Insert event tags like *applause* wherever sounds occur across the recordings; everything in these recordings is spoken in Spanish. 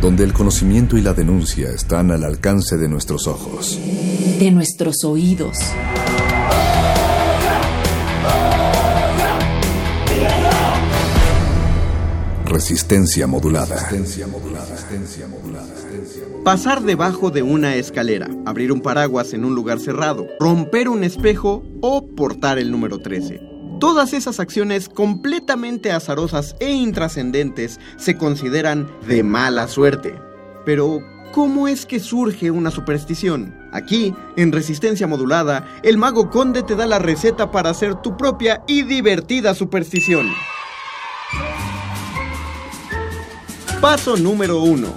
Donde el conocimiento y la denuncia están al alcance de nuestros ojos. De nuestros oídos. Resistencia modulada. Pasar debajo de una escalera, abrir un paraguas en un lugar cerrado, romper un espejo o portar el número 13. Todas esas acciones completamente azarosas e intrascendentes se consideran de mala suerte. Pero, ¿cómo es que surge una superstición? Aquí, en Resistencia Modulada, el mago conde te da la receta para hacer tu propia y divertida superstición. Paso número 1.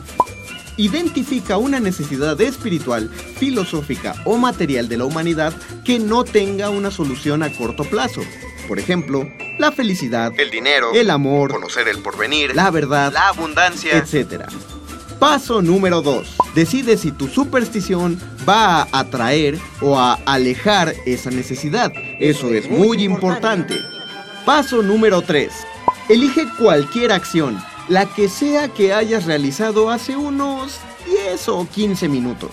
Identifica una necesidad espiritual, filosófica o material de la humanidad que no tenga una solución a corto plazo. Por ejemplo, la felicidad, el dinero, el amor, conocer el porvenir, la verdad, la abundancia, etc. Paso número 2. Decide si tu superstición va a atraer o a alejar esa necesidad. Eso es muy importante. Paso número 3. Elige cualquier acción la que sea que hayas realizado hace unos 10 o 15 minutos.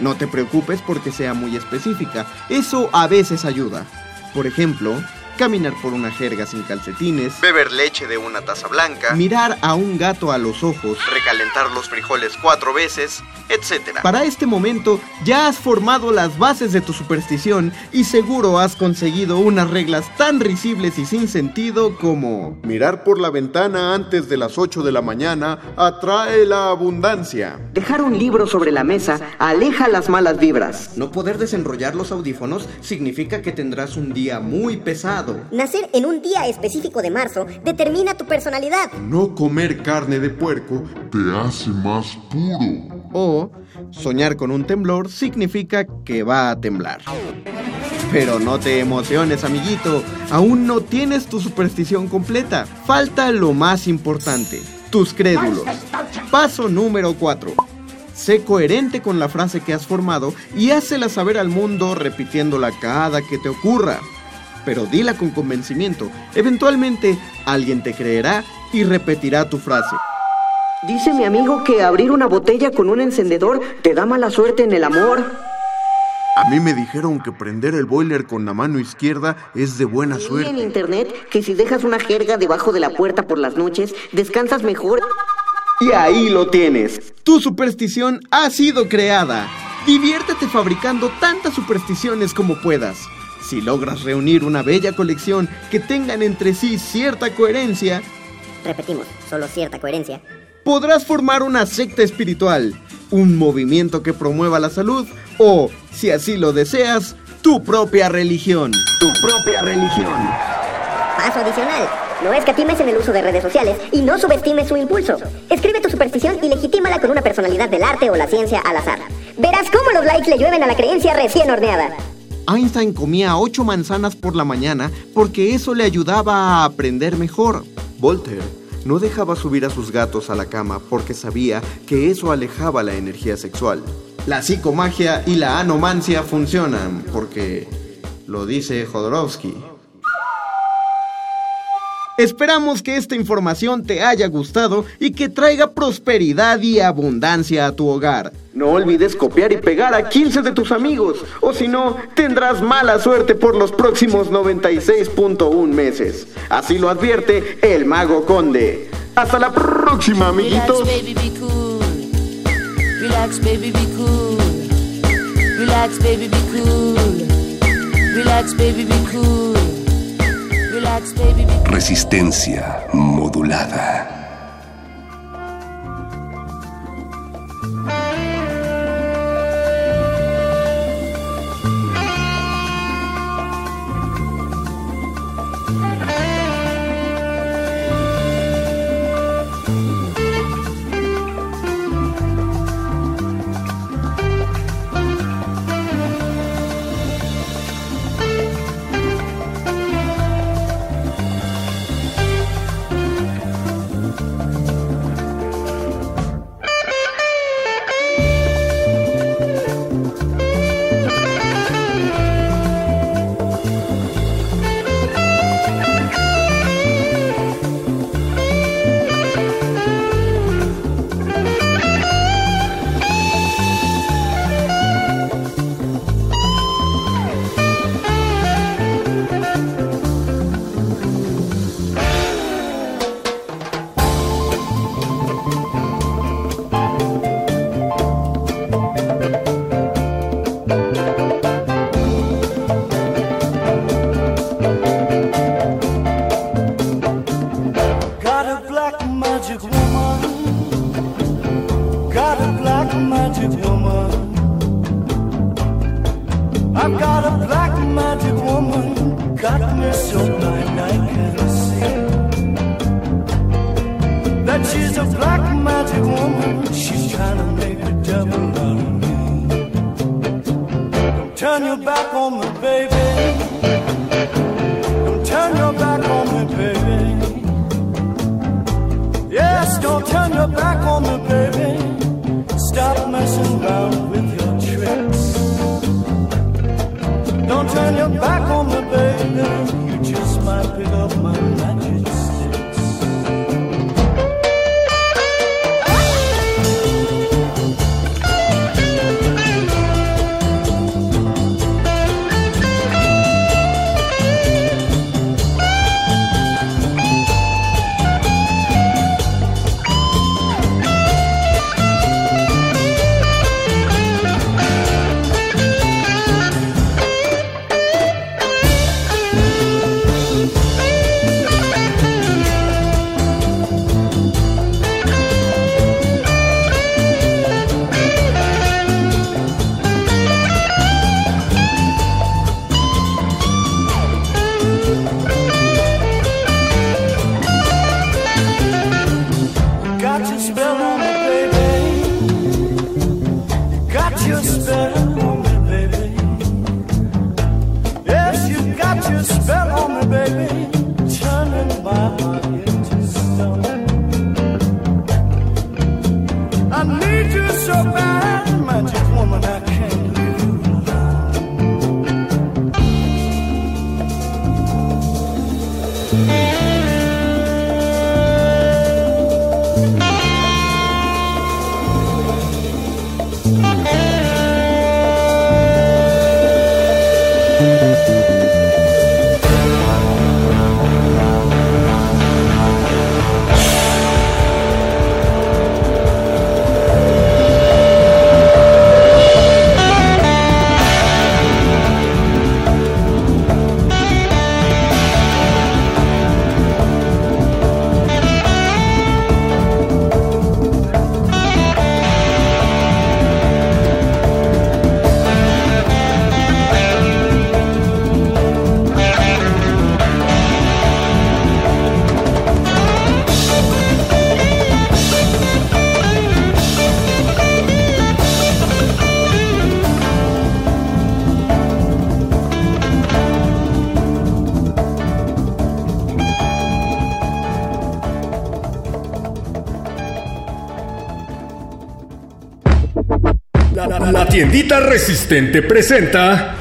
No te preocupes porque sea muy específica, eso a veces ayuda. Por ejemplo, caminar por una jerga sin calcetines, beber leche de una taza blanca, mirar a un gato a los ojos, recalentar los frijoles cuatro veces, etc. Para este momento ya has formado las bases de tu superstición y seguro has conseguido unas reglas tan risibles y sin sentido como mirar por la ventana antes de las 8 de la mañana atrae la abundancia. Dejar un libro sobre la mesa aleja las malas vibras. No poder desenrollar los audífonos significa que tendrás un día muy pesado. Nacer en un día específico de marzo determina tu personalidad. No comer carne de puerco te hace más puro. O soñar con un temblor significa que va a temblar. Pero no te emociones, amiguito. Aún no tienes tu superstición completa. Falta lo más importante, tus crédulos. Paso número 4. Sé coherente con la frase que has formado y hácela saber al mundo repitiéndola cada que te ocurra pero dila con convencimiento. Eventualmente alguien te creerá y repetirá tu frase. Dice mi amigo que abrir una botella con un encendedor te da mala suerte en el amor. A mí me dijeron que prender el boiler con la mano izquierda es de buena suerte. En internet que si dejas una jerga debajo de la puerta por las noches, descansas mejor. Y ahí lo tienes. Tu superstición ha sido creada. Diviértete fabricando tantas supersticiones como puedas. Si logras reunir una bella colección que tengan entre sí cierta coherencia, repetimos, solo cierta coherencia, podrás formar una secta espiritual, un movimiento que promueva la salud o, si así lo deseas, tu propia religión. Tu propia religión. Paso adicional. No escatimes en el uso de redes sociales y no subestimes su impulso. Escribe tu superstición y legitímala con una personalidad del arte o la ciencia al azar. Verás cómo los likes le llueven a la creencia recién horneada. Einstein comía ocho manzanas por la mañana porque eso le ayudaba a aprender mejor. Voltaire no dejaba subir a sus gatos a la cama porque sabía que eso alejaba la energía sexual. La psicomagia y la anomancia funcionan porque lo dice Jodorowsky. Esperamos que esta información te haya gustado y que traiga prosperidad y abundancia a tu hogar. No olvides copiar y pegar a 15 de tus amigos, o si no, tendrás mala suerte por los próximos 96.1 meses. Así lo advierte el mago conde. Hasta la próxima, amiguitos. Relax, baby, be cool. Relax, baby, be cool. Relax, baby, be cool. Resistencia modulada. Tiendita Resistente presenta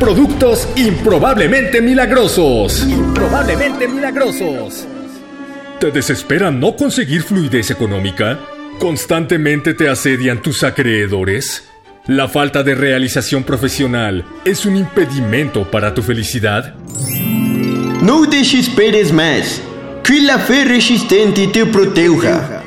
Productos improbablemente milagrosos. Improbablemente milagrosos. ¿Te desespera no conseguir fluidez económica? ¿Constantemente te asedian tus acreedores? ¿La falta de realización profesional es un impedimento para tu felicidad? No desesperes más. Que la fe resistente te proteja.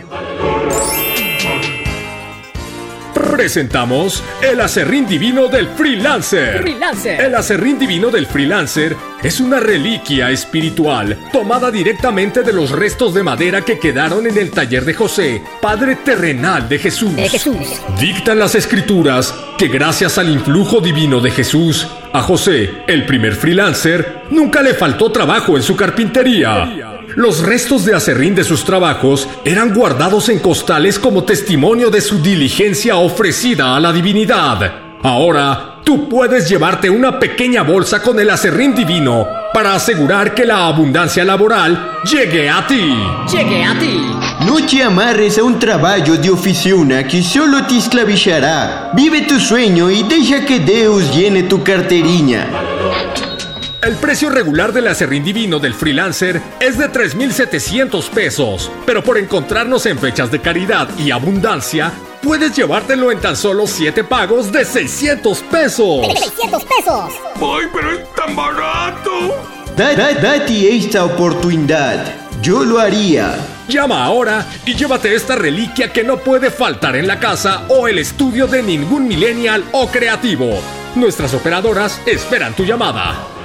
Presentamos el acerrín divino del freelancer. Freelancer. El acerrín divino del freelancer es una reliquia espiritual tomada directamente de los restos de madera que quedaron en el taller de José, padre terrenal de Jesús. De Jesús. Dictan las escrituras que gracias al influjo divino de Jesús, a José, el primer freelancer, nunca le faltó trabajo en su carpintería. Los restos de acerrín de sus trabajos eran guardados en costales como testimonio de su diligencia ofrecida a la divinidad. Ahora, tú puedes llevarte una pequeña bolsa con el acerrín divino para asegurar que la abundancia laboral llegue a ti. Llegue a ti. No te amarres a un trabajo de oficina que solo te esclavizará. Vive tu sueño y deja que Dios llene tu carteriña. El precio regular del acerrín divino del freelancer es de 3.700 pesos, pero por encontrarnos en fechas de caridad y abundancia, puedes llevártelo en tan solo 7 pagos de 600 pesos. ¡De 600 pesos! ¡Ay, pero es tan barato! Da, da, date esta oportunidad. Yo lo haría. Llama ahora y llévate esta reliquia que no puede faltar en la casa o el estudio de ningún millennial o creativo. Nuestras operadoras esperan tu llamada.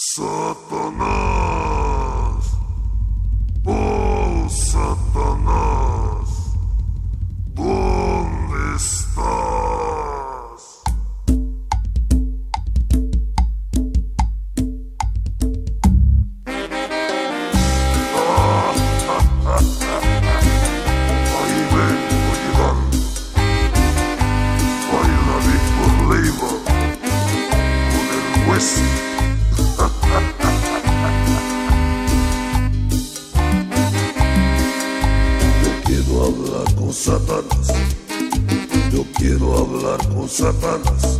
Satanás. Oh, Satanás. ¿Dónde estás? Con Satanás. Yo quiero hablar con Satanás.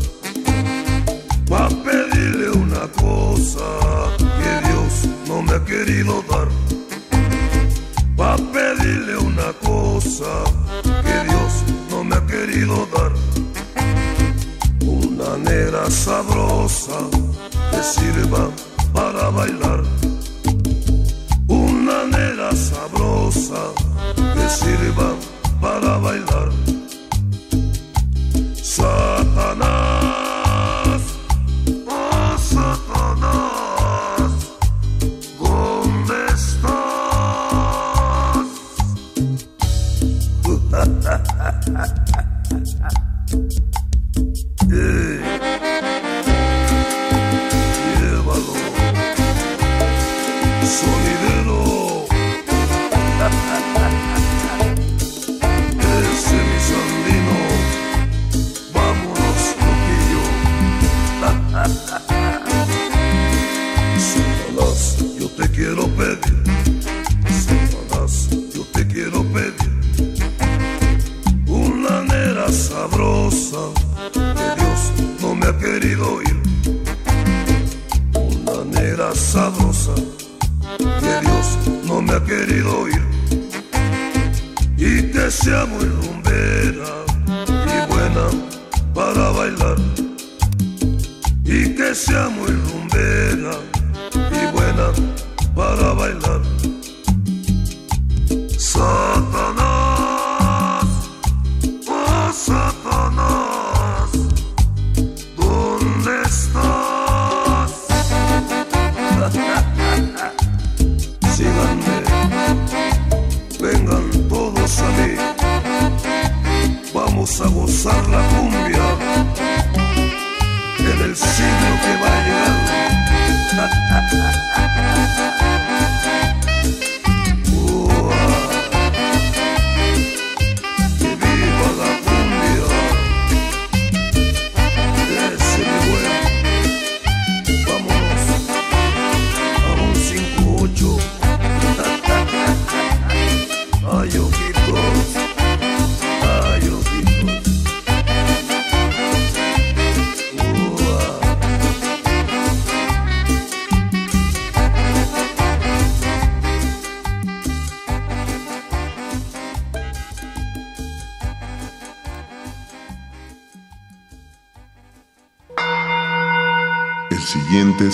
Pa' pedirle una cosa que Dios no me ha querido dar. Pa' pedirle una cosa que Dios no me ha querido dar. Una negra sabrosa que sirva para bailar. Una negra sabrosa que sirva para bailar. Satanás, Una nera sabrosa que Dios no me ha querido oír. Y que sea muy rumbera y buena para bailar. Y que sea muy rumbera y buena para bailar.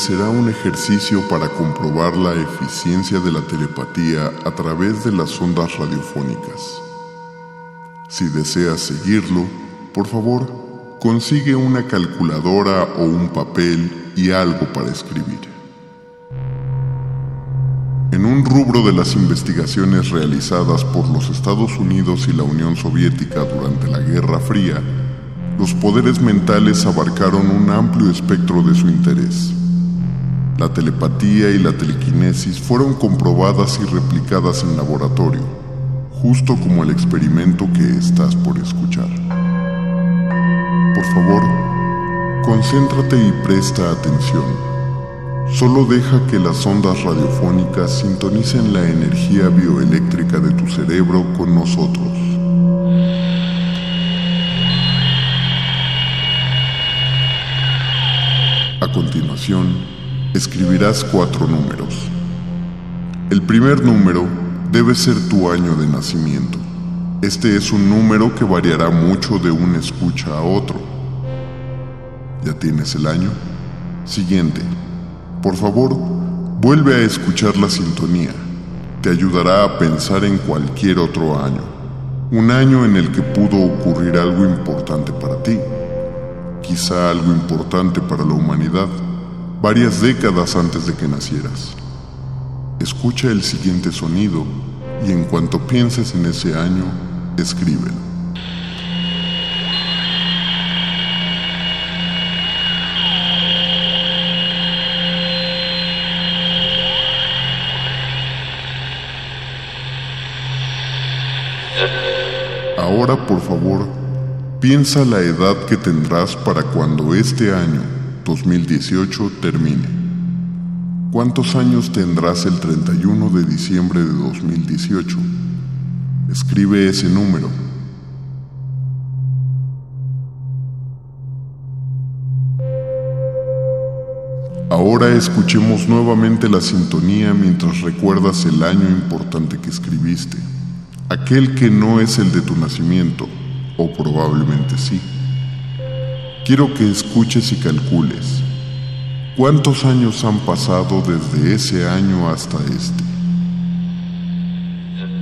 Será un ejercicio para comprobar la eficiencia de la telepatía a través de las ondas radiofónicas. Si deseas seguirlo, por favor, consigue una calculadora o un papel y algo para escribir. En un rubro de las investigaciones realizadas por los Estados Unidos y la Unión Soviética durante la Guerra Fría, los poderes mentales abarcaron un amplio espectro de su interés. La telepatía y la telequinesis fueron comprobadas y replicadas en laboratorio, justo como el experimento que estás por escuchar. Por favor, concéntrate y presta atención. Solo deja que las ondas radiofónicas sintonicen la energía bioeléctrica de tu cerebro con nosotros. A continuación, escribirás cuatro números. El primer número debe ser tu año de nacimiento. Este es un número que variará mucho de un escucha a otro. ¿Ya tienes el año? Siguiente. Por favor, vuelve a escuchar la sintonía. Te ayudará a pensar en cualquier otro año. Un año en el que pudo ocurrir algo importante para ti quizá algo importante para la humanidad, varias décadas antes de que nacieras. Escucha el siguiente sonido y en cuanto pienses en ese año, escríbelo. Ahora, por favor, Piensa la edad que tendrás para cuando este año, 2018, termine. ¿Cuántos años tendrás el 31 de diciembre de 2018? Escribe ese número. Ahora escuchemos nuevamente la sintonía mientras recuerdas el año importante que escribiste, aquel que no es el de tu nacimiento o probablemente sí. Quiero que escuches y calcules cuántos años han pasado desde ese año hasta este.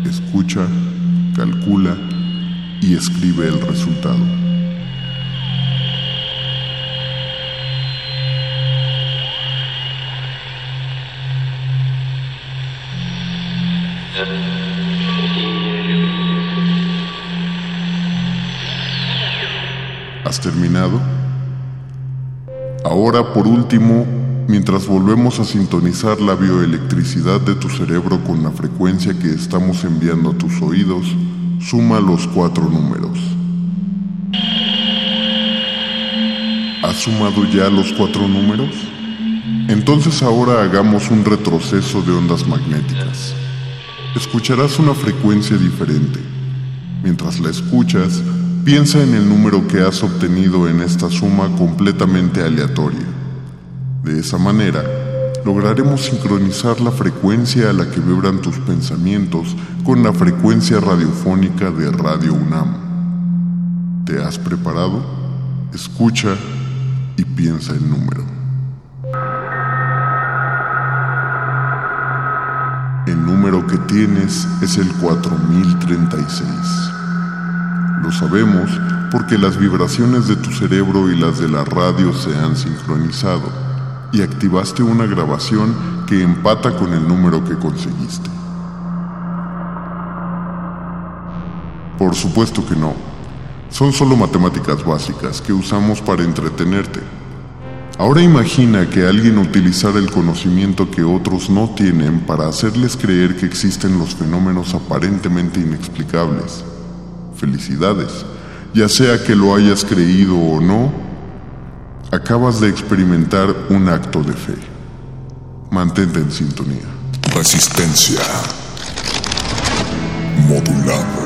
Escucha, calcula y escribe el resultado. ¿Has terminado? Ahora, por último, mientras volvemos a sintonizar la bioelectricidad de tu cerebro con la frecuencia que estamos enviando a tus oídos, suma los cuatro números. ¿Has sumado ya los cuatro números? Entonces ahora hagamos un retroceso de ondas magnéticas. Escucharás una frecuencia diferente. Mientras la escuchas, Piensa en el número que has obtenido en esta suma completamente aleatoria. De esa manera, lograremos sincronizar la frecuencia a la que vibran tus pensamientos con la frecuencia radiofónica de Radio UNAM. ¿Te has preparado? Escucha y piensa el número. El número que tienes es el 4036. Lo sabemos porque las vibraciones de tu cerebro y las de la radio se han sincronizado y activaste una grabación que empata con el número que conseguiste. Por supuesto que no. Son solo matemáticas básicas que usamos para entretenerte. Ahora imagina que alguien utilizara el conocimiento que otros no tienen para hacerles creer que existen los fenómenos aparentemente inexplicables Felicidades. Ya sea que lo hayas creído o no, acabas de experimentar un acto de fe. Mantente en sintonía. Resistencia modulada.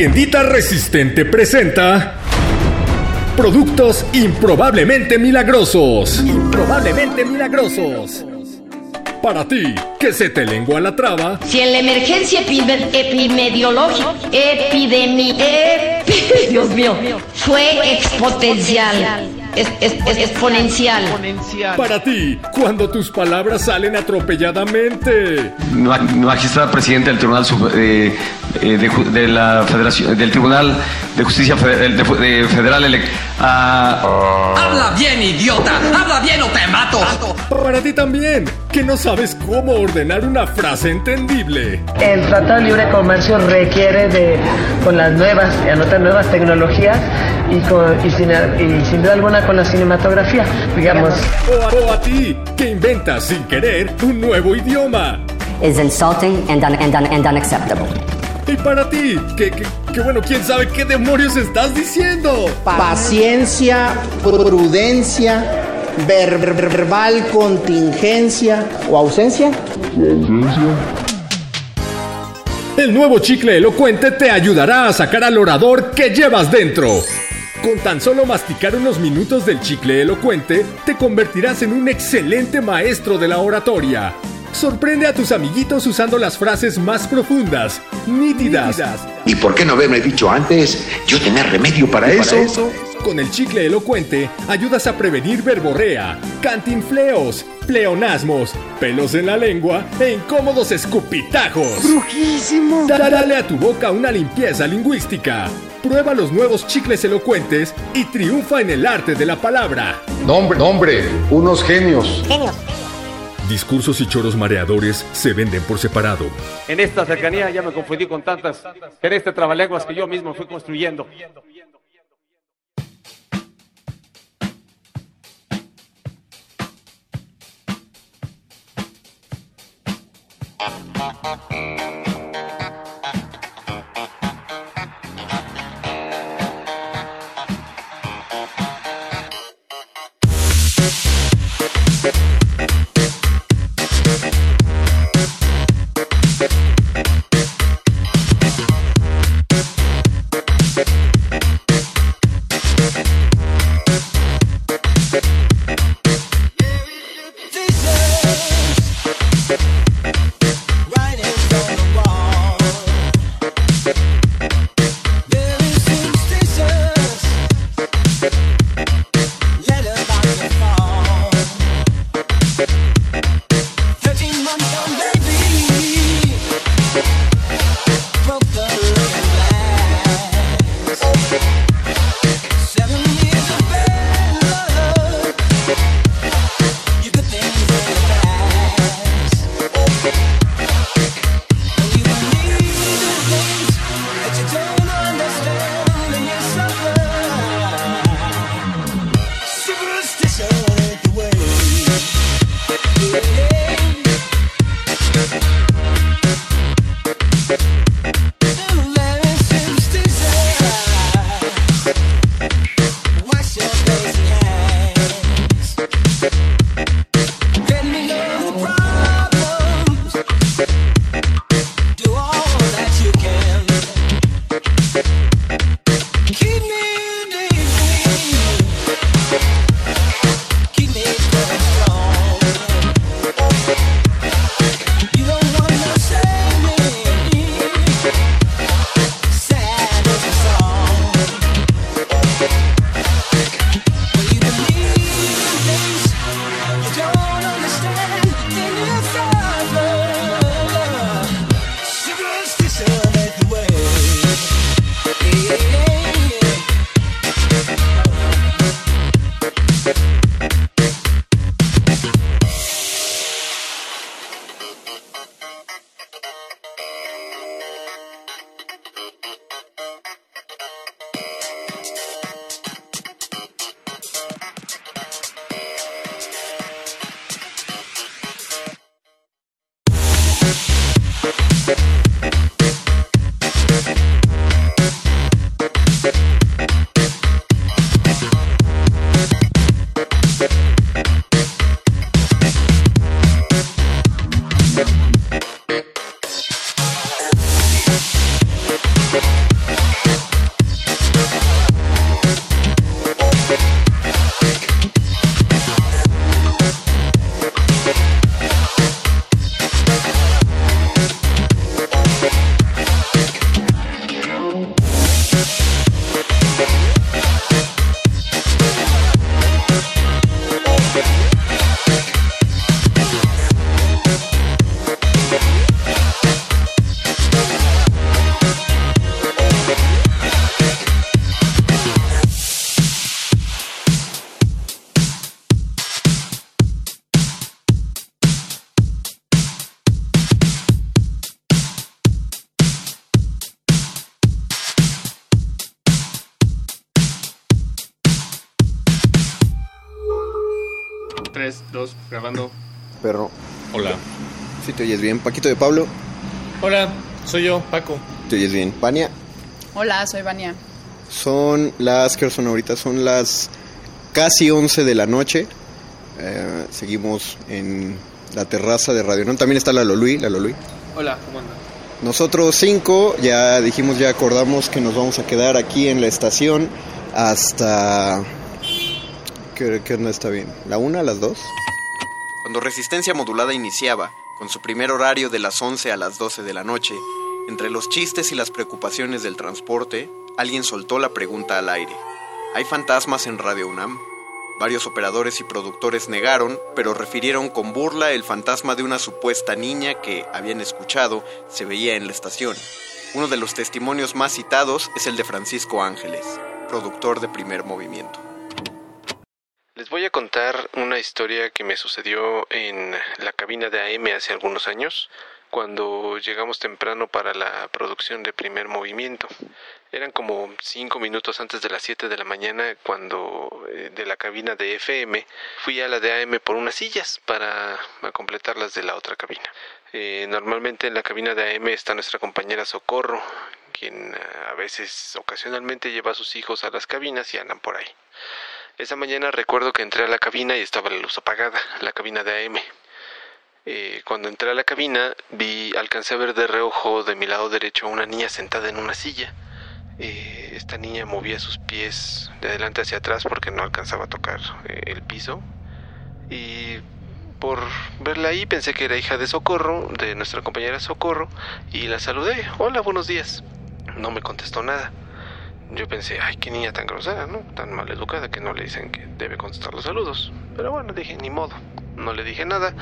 Tiendita resistente presenta productos improbablemente milagrosos. Improbablemente milagrosos. Para ti, que se te lengua la traba. Si en la emergencia epidemiológica, epidemia, *laughs* Dios mío, fue exponencial es, exponencial. Para ti, cuando tus palabras salen atropelladamente. Magistrado presidente del Tribunal eh, eh, de, la Federación, del Tribunal de Justicia Federal. Ah. Habla bien, idiota. Habla bien o te mato. Para ti también, que no sabes cómo ordenar una frase entendible. El Tratado de Libre Comercio requiere de, con las nuevas, anotar nuevas tecnologías y, sin, y sin duda alguna con la cinematografía, digamos. O a, ti, que inventas sin querer un nuevo idioma. Es insulting and, and, and unacceptable. Y para ti, que, que, bueno, quién sabe qué demonios estás diciendo. Paciencia, prudencia, verbal contingencia o ausencia. ausencia. El nuevo chicle elocuente te ayudará a sacar al orador que llevas dentro. Con tan solo masticar unos minutos del chicle elocuente, te convertirás en un excelente maestro de la oratoria. Sorprende a tus amiguitos usando las frases más profundas, nítidas. ¿Y por qué no haberme dicho antes? Yo tenía remedio para, eso? Con el chicle elocuente ayudas a prevenir verborrea, cantinfleos, pleonasmos, pelos en la lengua e incómodos escupitajos. ¡Brujísimo! Dale a tu boca una limpieza lingüística. Prueba los nuevos chicles elocuentes y triunfa en el arte de la palabra. Nombre, nombre, unos genios. Genios. Discursos y choros mareadores se venden por separado. En esta cercanía ya me confundí con tantas En este trabalenguas que yo mismo fui construyendo. Oyes bien. Paquito de Pablo. Hola, soy yo, Paco. ¿Te oyes bien? Pania. Hola, soy Vania. Son las que son ahorita, son las casi 11 de la noche. Eh, seguimos en la terraza de Radio Nam. También está la Lolui, la Lolui. Hola, ¿cómo andan? Nosotros cinco ya dijimos, ya acordamos que nos vamos a quedar aquí en la estación hasta... ¿Qué, qué no está bien? ¿La una, las dos? Cuando Resistencia Modulada iniciaba, con su primer horario de las 11 a las 12 de la noche, entre los chistes y las preocupaciones del transporte, alguien soltó la pregunta al aire. ¿Hay fantasmas en Radio UNAM? Varios operadores y productores negaron, pero refirieron con burla el fantasma de una supuesta niña que, habían escuchado, se veía en la estación. Uno de los testimonios más citados es el de Francisco Ángeles, productor de primer movimiento. Les voy a contar una historia que me sucedió en la cabina de AM hace algunos años, cuando llegamos temprano para la producción de primer movimiento. Eran como cinco minutos antes de las 7 de la mañana cuando eh, de la cabina de FM fui a la de AM por unas sillas para completar las de la otra cabina. Eh, normalmente en la cabina de AM está nuestra compañera Socorro, quien eh, a veces ocasionalmente lleva a sus hijos a las cabinas y andan por ahí. Esa mañana recuerdo que entré a la cabina y estaba la luz apagada, la cabina de AM. Eh, cuando entré a la cabina vi, alcancé a ver de reojo de mi lado derecho a una niña sentada en una silla. Eh, esta niña movía sus pies de adelante hacia atrás porque no alcanzaba a tocar eh, el piso. Y por verla ahí pensé que era hija de Socorro, de nuestra compañera Socorro, y la saludé. Hola, buenos días. No me contestó nada. Yo pensé, ay, qué niña tan grosera, ¿no? Tan mal educada que no le dicen que debe contestar los saludos. Pero bueno, dije, ni modo. No le dije nada.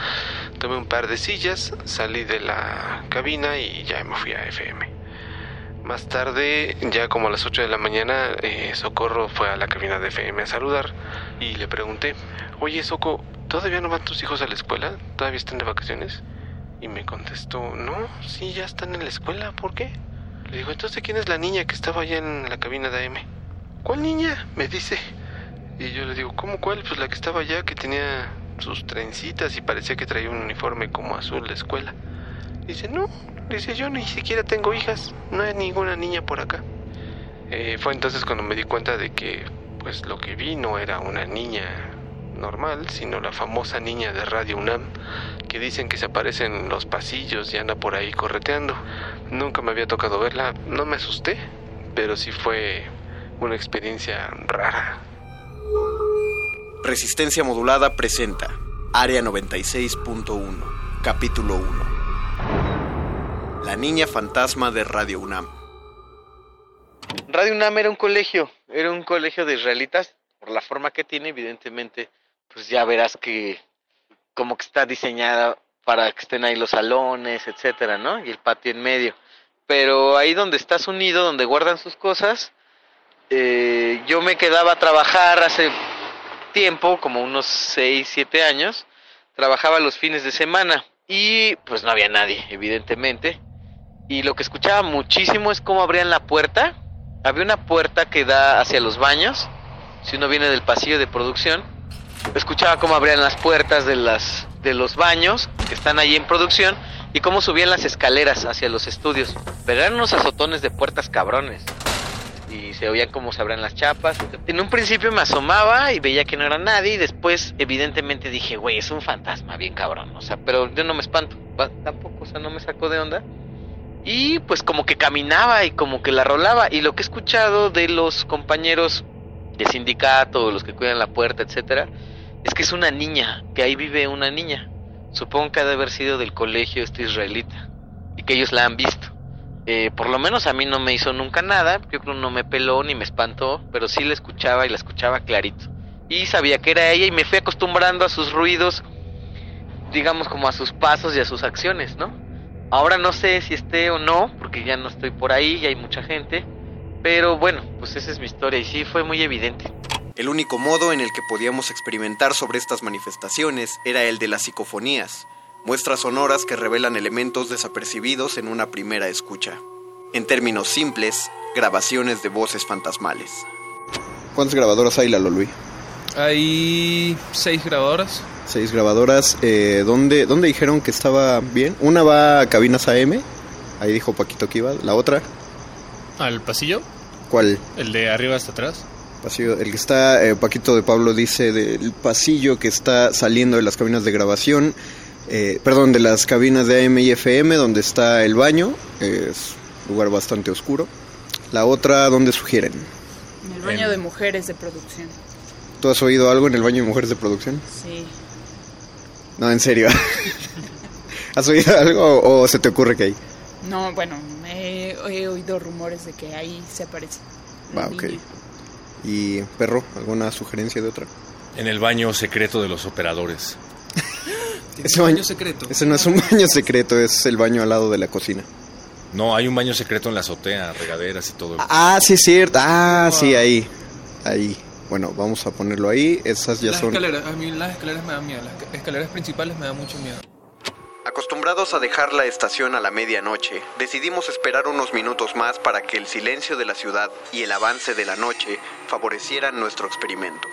Tomé un par de sillas, salí de la cabina y ya me fui a FM. Más tarde, ya como a las 8 de la mañana, eh, Socorro fue a la cabina de FM a saludar y le pregunté, oye Soco, ¿todavía no van tus hijos a la escuela? ¿Todavía están de vacaciones? Y me contestó, no, sí, ya están en la escuela, ¿por qué? Le digo, entonces, ¿quién es la niña que estaba allá en la cabina de AM? ¿Cuál niña? Me dice. Y yo le digo, ¿cómo cuál? Pues la que estaba allá, que tenía sus trencitas y parecía que traía un uniforme como azul de escuela. Dice, no, dice, yo ni siquiera tengo hijas, no hay ninguna niña por acá. Eh, fue entonces cuando me di cuenta de que, pues lo que vi no era una niña normal, sino la famosa niña de Radio UNAM, que dicen que se aparece en los pasillos y anda por ahí correteando. Nunca me había tocado verla, no me asusté, pero sí fue una experiencia rara. Resistencia Modulada presenta Área 96.1, capítulo 1. La niña fantasma de Radio UNAM. Radio UNAM era un colegio, era un colegio de israelitas, por la forma que tiene, evidentemente, pues ya verás que como que está diseñada para que estén ahí los salones, etcétera, ¿no? Y el patio en medio. Pero ahí donde estás unido, donde guardan sus cosas, eh, yo me quedaba a trabajar hace tiempo, como unos 6, 7 años, trabajaba los fines de semana y pues no había nadie, evidentemente. Y lo que escuchaba muchísimo es cómo abrían la puerta. Había una puerta que da hacia los baños, si uno viene del pasillo de producción. Escuchaba cómo abrían las puertas de, las, de los baños que están ahí en producción y cómo subían las escaleras hacia los estudios. Pero eran unos azotones de puertas cabrones y se oían cómo se abrían las chapas. En un principio me asomaba y veía que no era nadie y después evidentemente dije, güey, es un fantasma bien cabrón, o sea, pero yo no me espanto, tampoco, o sea, no me sacó de onda. Y pues como que caminaba y como que la rolaba y lo que he escuchado de los compañeros de sindicato, los que cuidan la puerta, etcétera, es que es una niña, que ahí vive una niña. Supongo que ha de haber sido del colegio este israelita y que ellos la han visto. Eh, por lo menos a mí no me hizo nunca nada, yo creo no me peló ni me espantó, pero sí la escuchaba y la escuchaba clarito. Y sabía que era ella y me fui acostumbrando a sus ruidos, digamos como a sus pasos y a sus acciones, ¿no? Ahora no sé si esté o no, porque ya no estoy por ahí, ya hay mucha gente, pero bueno, pues esa es mi historia y sí fue muy evidente. El único modo en el que podíamos experimentar sobre estas manifestaciones era el de las psicofonías, muestras sonoras que revelan elementos desapercibidos en una primera escucha. En términos simples, grabaciones de voces fantasmales. ¿Cuántas grabadoras hay, Lalo Luis? Hay seis grabadoras. Seis grabadoras. Eh, ¿dónde, ¿Dónde dijeron que estaba bien? Una va a cabinas AM. Ahí dijo Paquito que iba. La otra, ¿Al pasillo? ¿cuál? ¿El de arriba hasta atrás? Pasillo, el que está, eh, Paquito de Pablo dice del pasillo que está saliendo de las cabinas de grabación, eh, perdón, de las cabinas de AM y FM, donde está el baño, es un lugar bastante oscuro. La otra, ¿dónde sugieren? En el baño de mujeres de producción. ¿Tú has oído algo en el baño de mujeres de producción? Sí. No, en serio. *laughs* ¿Has oído algo o, o se te ocurre que hay? No, bueno, he, oído rumores de que ahí se aparece. Va, ok. niña. ¿Y perro, alguna sugerencia de otra? En el baño secreto de los operadores. *laughs* Ese baño secreto. Ese no es un baño secreto, es el baño al lado de la cocina. No, hay un baño secreto en la azotea, regaderas y todo. Ah, sí es cierto. Ah, sí, ahí. Ahí. Bueno, vamos a ponerlo ahí. Esas ya Las son... escaleras, a mí las escaleras me dan miedo, las escaleras principales me dan mucho miedo. Acostumbrados a dejar la estación a la medianoche, decidimos esperar unos minutos más para que el silencio de la ciudad y el avance de la noche favorecieran nuestro experimento.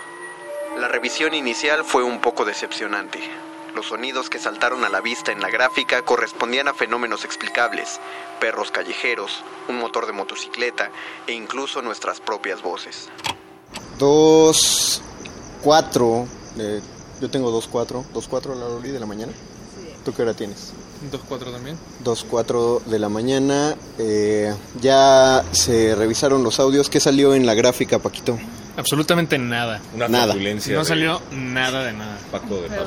La revisión inicial fue un poco decepcionante. Los sonidos que saltaron a la vista en la gráfica correspondían a fenómenos explicables, perros callejeros, un motor de motocicleta e incluso nuestras propias voces. Dos, cuatro, eh, yo tengo dos, cuatro, dos, cuatro la Loli de la mañana. ¿Tú qué hora tienes? 2-4 también. 2, 4 de la mañana. eh, ya se revisaron los audios. ¿Qué salió en la gráfica, Paquito? Absolutamente nada. Una Nada. No de salió nada de nada. Paco de Pablo.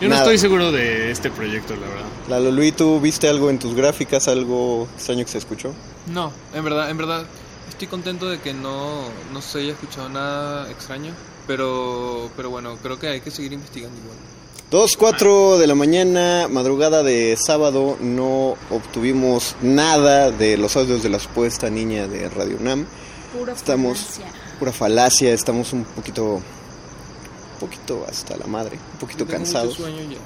Yo no Nada. estoy seguro de este proyecto, la verdad. La Loli, ¿tú viste algo en tus gráficas, algo extraño que se escuchó? No, en verdad, en verdad, estoy contento de que no, no se haya escuchado nada extraño, pero, pero bueno, creo que hay que seguir investigando igual. 2, 4 de la mañana, madrugada de sábado, no obtuvimos nada de los audios de la supuesta niña de Radio UNAM. Pura Estamos, falacia. pura falacia, estamos un poquito, un poquito hasta la madre, un poquito Tengo cansados. sueño ya.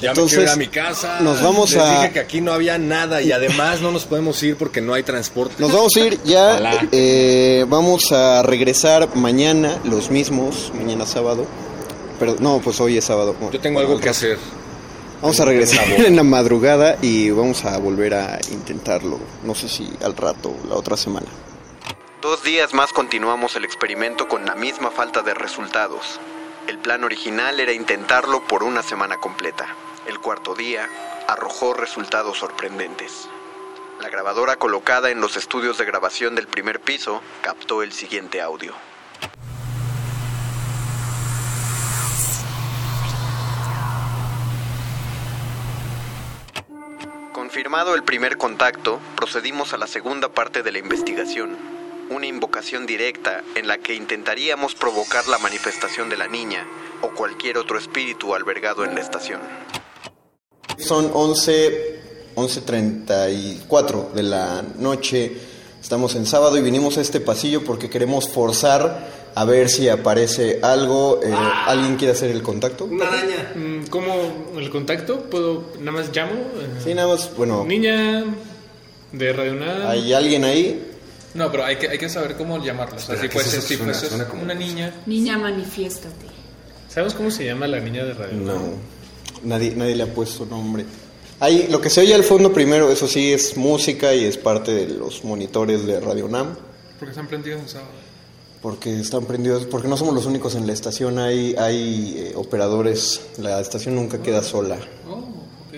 Ya Entonces, me quiero ir a mi casa. nos vamos Les a- dije que aquí no había nada y *laughs* además no nos podemos ir porque no hay transporte. Nos vamos a ir ya, eh, vamos a regresar mañana, los mismos, mañana sábado. Pero no, pues hoy es sábado. Yo tengo algo que hacer. Vamos a regresar *laughs* en la madrugada y vamos a volver a intentarlo. No sé si al rato, la otra semana. Dos días más continuamos el experimento con la misma falta de resultados. El plan original era intentarlo por una semana completa. El cuarto día arrojó resultados sorprendentes. La grabadora colocada en los estudios de grabación del primer piso captó el siguiente audio. Confirmado el primer contacto, procedimos a la segunda parte de la investigación, una invocación directa en la que intentaríamos provocar la manifestación de la niña o cualquier otro espíritu albergado en la estación. Son 11, 11.34 de la noche, estamos en sábado y vinimos a este pasillo porque queremos forzar a ver si aparece algo. Eh, ¿Alguien quiere hacer el contacto? Una araña. Mm, ¿Cómo el contacto? ¿Puedo, nada más llamo? Eh, Sí, nada más, bueno, Niña de Radio Nada. ¿hay alguien ahí? No, pero hay que, hay que saber cómo llamarla. O sea, si ¿qué puede es ser eso? Suena- fuese suena como- una niña. Niña, manifiéstate. ¿Sabes cómo se llama la niña de Radio Nada? No, nadie, nadie le ha puesto nombre. Hay, lo que se oye al fondo primero, eso sí, es música y es parte de los monitores de Radio Nam, Porque están prendidos en sábado. porque están prendidos, porque no somos los únicos en la estación, hay, hay eh, operadores, la estación nunca queda sola. Oh, ok.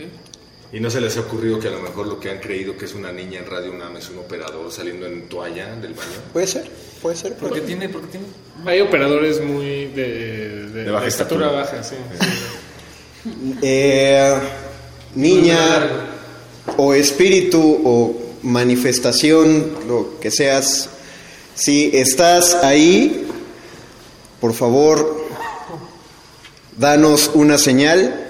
¿Y no se les ha ocurrido que a lo mejor lo que han creído que es una niña en Radio UNAM es un operador saliendo en toalla del baño? Puede ser, puede ser. Porque tiene, porque tiene. Hay operadores muy de, de, De baja de estatura estatura. baja, sí. Eh, niña o espíritu o manifestación, lo que seas, si estás ahí, por favor, danos una señal.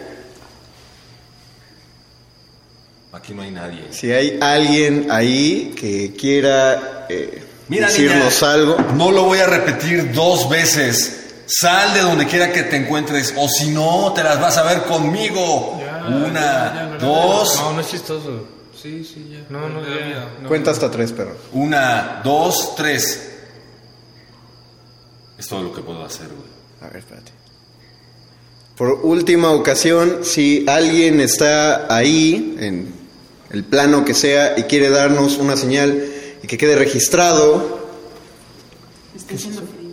Aquí no hay nadie. Si hay alguien ahí que quiera eh, Mira, decirnos niña, algo. No lo voy a repetir dos veces. Sal de donde quiera que te encuentres, o si no, te las vas a ver conmigo. Una, dos. No, no es chistoso. Sí, sí, ya. No, no, ya. no. Cuenta hasta tres, perro. Una, dos, tres. Es todo lo que puedo hacer, güey. A ver, espérate. Por última ocasión, si alguien está ahí, en el plano que sea, y quiere darnos una señal y que quede registrado. Está haciendo frío.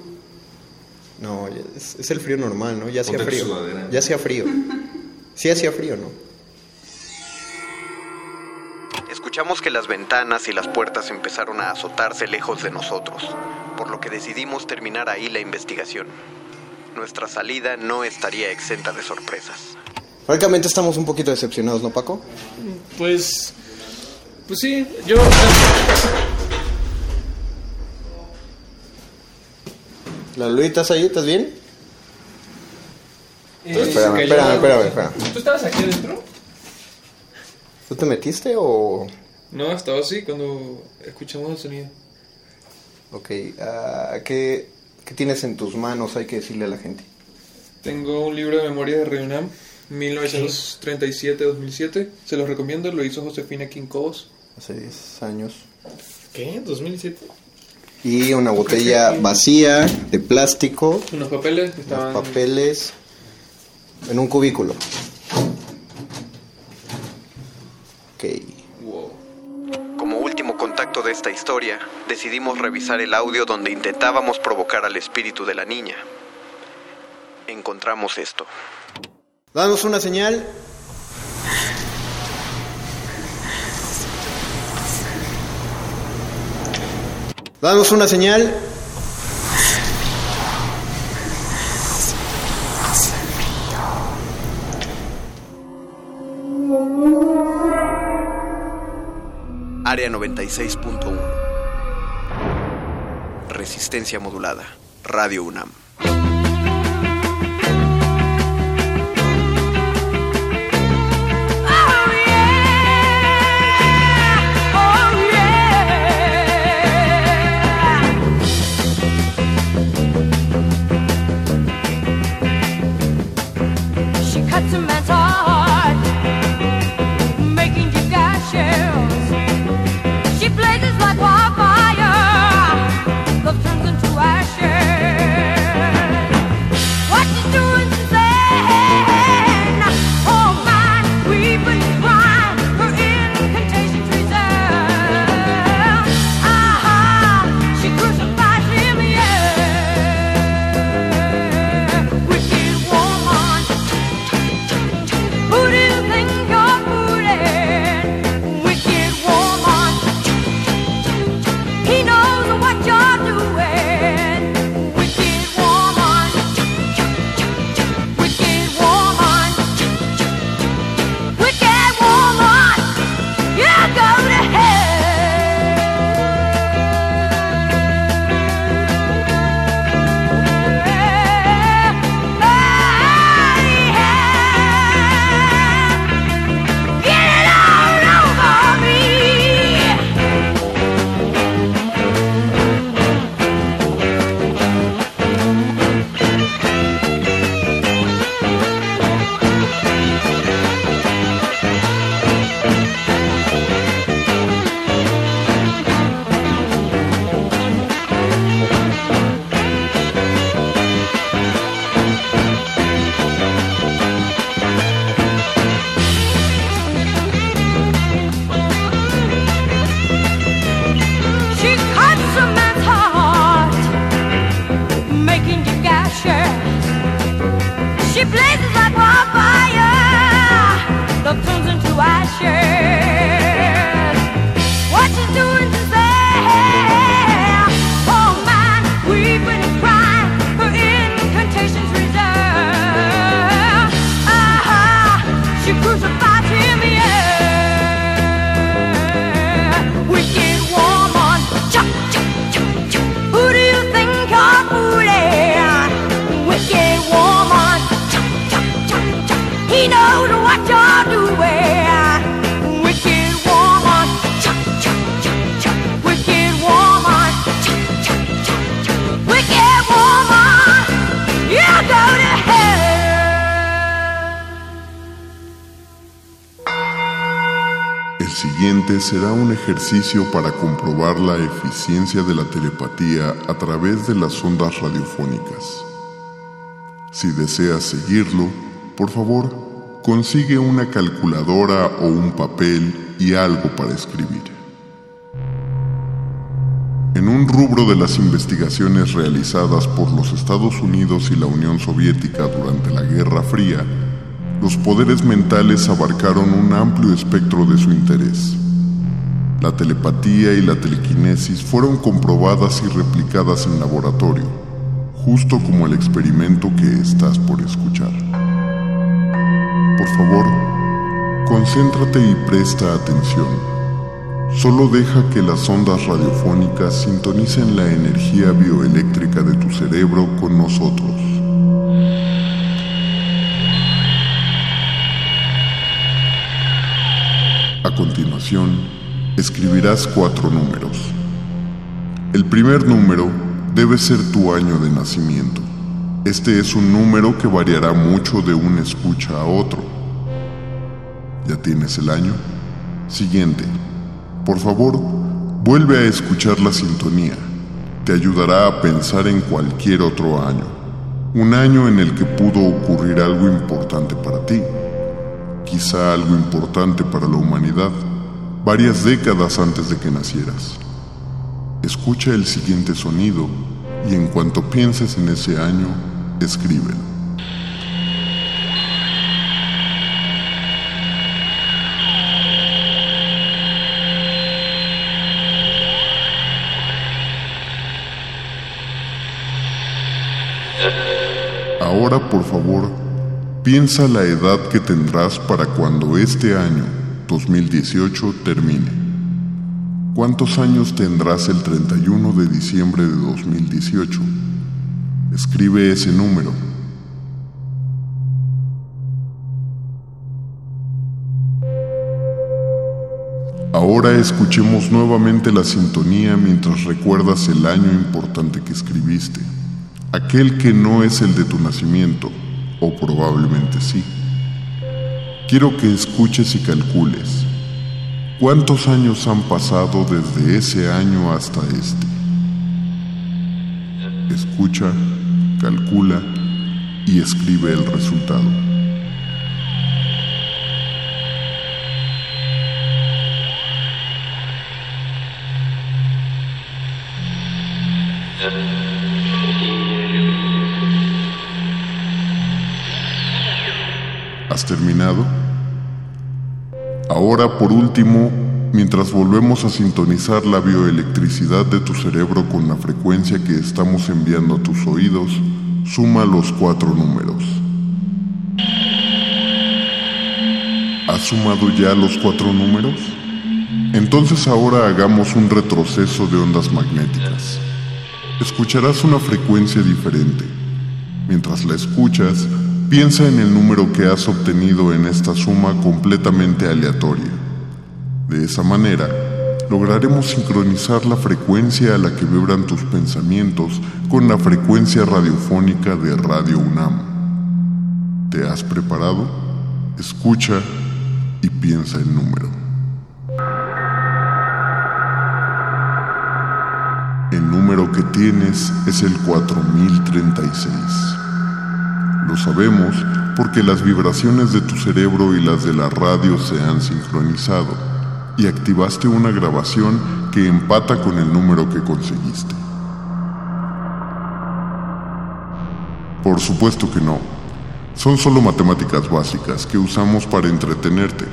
No, es, es el frío normal, ¿no? Ya hacía tu frío. Ya hacía frío. *laughs* Sí hacía frío, ¿no? Escuchamos que las ventanas y las puertas empezaron a azotarse lejos de nosotros, por lo que decidimos terminar ahí la investigación. Nuestra salida no estaría exenta de sorpresas. Francamente estamos un poquito decepcionados, ¿no, Paco? Pues. Pues sí, yo. ¿La Luis, estás ahí? ¿Estás bien? Eh, espérame, espérame, espérame, espérame. ¿Tú estabas aquí adentro? ¿Tú te metiste o...? No, estaba así cuando escuchamos el sonido. Ok, ah, ¿qué, ¿qué tienes en tus manos? Hay que decirle a la gente. Tengo un libro de memoria de Reunam, 1937-2007. Se los recomiendo, lo hizo Josefina Quincobos. Hace 10 años. ¿Qué? ¿2007? Y una botella vacía de plástico, Unos papeles que los estaban... papeles, en un cubículo. Ok. Como último contacto de esta historia, decidimos revisar el audio donde intentábamos provocar al espíritu de la niña. Encontramos esto. Danos una señal. Danos una señal. Área 96.1. Resistencia modulada. Radio UNAM. Ejercicio para comprobar la eficiencia de la telepatía a través de las ondas radiofónicas. Si deseas seguirlo, Por favor, consigue una calculadora o un papel y algo para escribir. En un rubro de las investigaciones realizadas por los Estados Unidos y la Unión Soviética durante la Guerra Fría, los poderes mentales abarcaron un amplio espectro de su interés. La telepatía y la telequinesis fueron comprobadas y replicadas en laboratorio, justo como el experimento que estás por escuchar. Por favor, concéntrate y presta atención. Solo deja que las ondas radiofónicas sintonicen la energía bioeléctrica de tu cerebro con nosotros. A continuación, escribirás cuatro números. El primer número debe ser tu año de nacimiento. Este es un número que variará mucho de un escucha a otro. ¿Ya tienes el año? Siguiente. Por favor, vuelve a escuchar la sintonía. Te ayudará a pensar en cualquier otro año. Un año en el que pudo ocurrir algo importante para ti. Quizá algo importante para la humanidad. Varias décadas antes de que nacieras. Escucha el siguiente sonido y en cuanto pienses en ese año, escríbelo. Ahora, por favor, piensa la edad que tendrás para cuando este año, 2018, termine. ¿Cuántos años tendrás el 31 de diciembre de 2018? Escribe ese número. Ahora escuchemos nuevamente la sintonía mientras recuerdas el año importante que escribiste, aquel que no es el de tu nacimiento, o probablemente sí. Quiero que escuches y calcules. ¿Cuántos años han pasado desde ese año hasta este? Escucha, calcula y escribe el resultado. Terminado? Ahora, por último, mientras volvemos a sintonizar la bioelectricidad de tu cerebro con la frecuencia que estamos enviando a tus oídos, suma los cuatro números. ¿Has sumado ya los cuatro números? Entonces ahora hagamos un retroceso de ondas magnéticas. Escucharás una frecuencia diferente. Mientras la escuchas, piensa en el número que has obtenido en esta suma completamente aleatoria. De esa manera, lograremos sincronizar la frecuencia a la que vibran tus pensamientos con la frecuencia radiofónica de Radio UNAM. ¿Te has preparado? Escucha y piensa el número. El número que tienes es el 4036. Lo sabemos porque las vibraciones de tu cerebro y las de la radio se han sincronizado y activaste una grabación que empata con el número que conseguiste. Por supuesto que no. Son solo matemáticas básicas que usamos para entretenerte.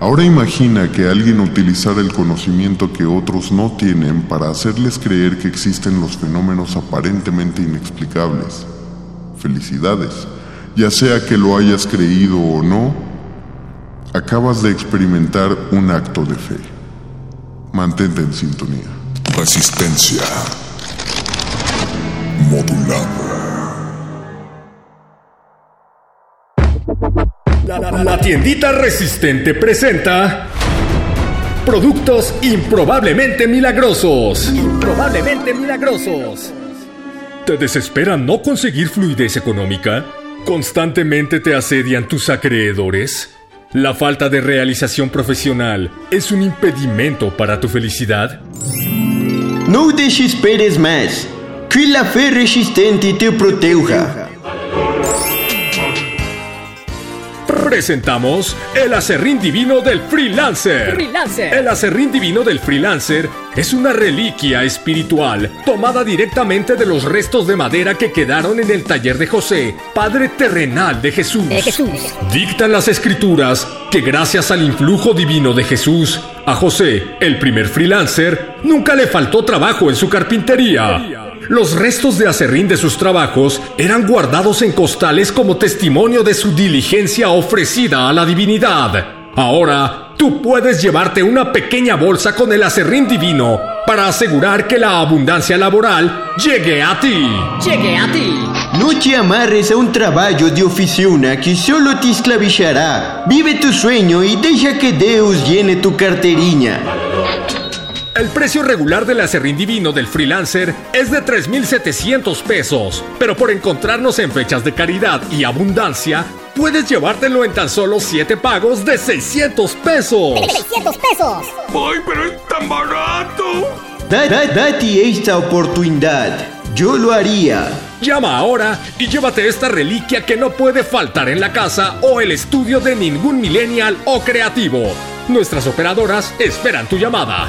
Ahora imagina que alguien utilizara el conocimiento que otros no tienen para hacerles creer que existen los fenómenos aparentemente inexplicables. Felicidades, ya sea que lo hayas creído o no, acabas de experimentar un acto de fe. Mantente en sintonía. Resistencia modulada. La tiendita resistente presenta productos improbablemente milagrosos. Improbablemente milagrosos. ¿Te desespera no conseguir fluidez económica? ¿Constantemente te asedian tus acreedores? ¿La falta de realización profesional es un impedimento para tu felicidad? No desesperes más. Que la fe resistente te proteja. Presentamos el acerrín divino del freelancer. Freelancer. El acerrín divino del freelancer es una reliquia espiritual tomada directamente de los restos de madera que quedaron en el taller de José, padre terrenal de Jesús. De Jesús. Dictan las escrituras que gracias al influjo divino de Jesús, a José, el primer freelancer, nunca le faltó trabajo en su carpintería. Los restos de acerrín de sus trabajos eran guardados en costales como testimonio de su diligencia ofrecida a la divinidad. Ahora, tú puedes llevarte una pequeña bolsa con el acerrín divino para asegurar que la abundancia laboral llegue a ti. Llegue a ti. No te amarres a un trabajo de oficina que solo te esclavizará. Vive tu sueño y deja que Deus llene tu carterinha. El precio regular del acerrín divino del freelancer es de 3.700 pesos, pero por encontrarnos en fechas de caridad y abundancia, puedes llevártelo en tan solo 7 pagos de 600 pesos. 600 pesos. ¡Ay, pero es tan barato! Da- da- date esta oportunidad. Yo lo haría. Llama ahora y llévate esta reliquia que no puede faltar en la casa o el estudio de ningún millennial o creativo. Nuestras operadoras esperan tu llamada.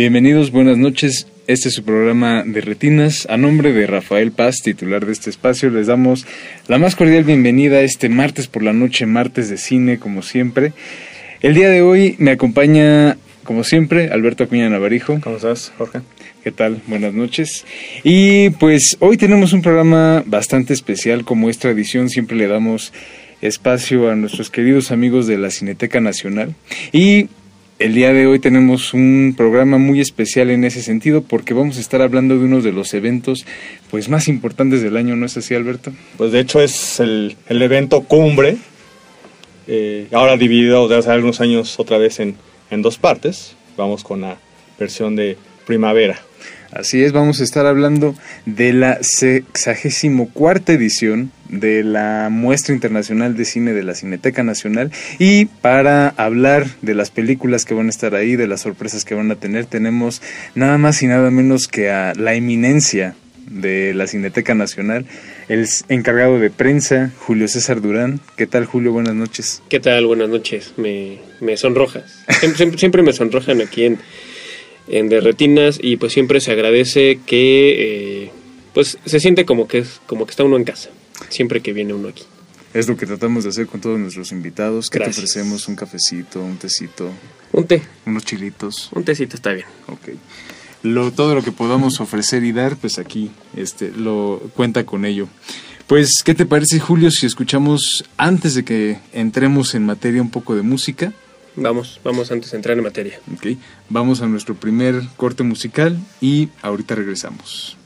Bienvenidos, buenas noches. Este es su programa de retinas. A nombre de Rafael Paz, titular de este espacio, les damos la más cordial bienvenida a este martes por la noche, martes de cine, como siempre. El día de hoy me acompaña, como siempre, Alberto Acuña Navarijo. ¿Cómo estás, Jorge? ¿Qué tal? Buenas noches. Y pues hoy tenemos un programa bastante especial, como es tradición, siempre le damos espacio a nuestros queridos amigos de la Cineteca Nacional. Y el día de hoy tenemos un programa muy especial en ese sentido porque vamos a estar hablando de uno de los eventos pues más importantes del año, ¿no es así, Alberto? Pues de hecho es el, el evento cumbre, eh, ahora dividido desde hace algunos años otra vez en, en dos partes. Vamos con la versión de primavera. Así es, vamos a estar hablando de la sexagésimo cuarta edición de la Muestra Internacional de Cine de la Cineteca Nacional y para hablar de las películas que van a estar ahí, de las sorpresas que van a tener, tenemos nada más y nada menos que a la eminencia de la Cineteca Nacional, el encargado de prensa, Julio César Durán. ¿Qué tal, Julio? Buenas noches. ¿Qué tal? Buenas noches. Me, me sonrojas. Siempre, siempre me sonrojan aquí en, en De Retinas y pues siempre se agradece que eh, pues se siente como que, es, como que está uno en casa, siempre que viene uno aquí. Es lo que tratamos de hacer con todos nuestros invitados. ¿Qué Gracias. te ofrecemos? ¿Un cafecito? ¿Un tecito? Un té. ¿Unos chilitos? Un tecito está bien. Ok. Lo, todo lo que podamos ofrecer y dar, pues aquí este, lo cuenta con ello. Pues, ¿qué te parece, Julio, si escuchamos, antes de que entremos en materia, un poco de música? Vamos, vamos antes de entrar en materia. Ok, vamos a nuestro primer corte musical y ahorita regresamos.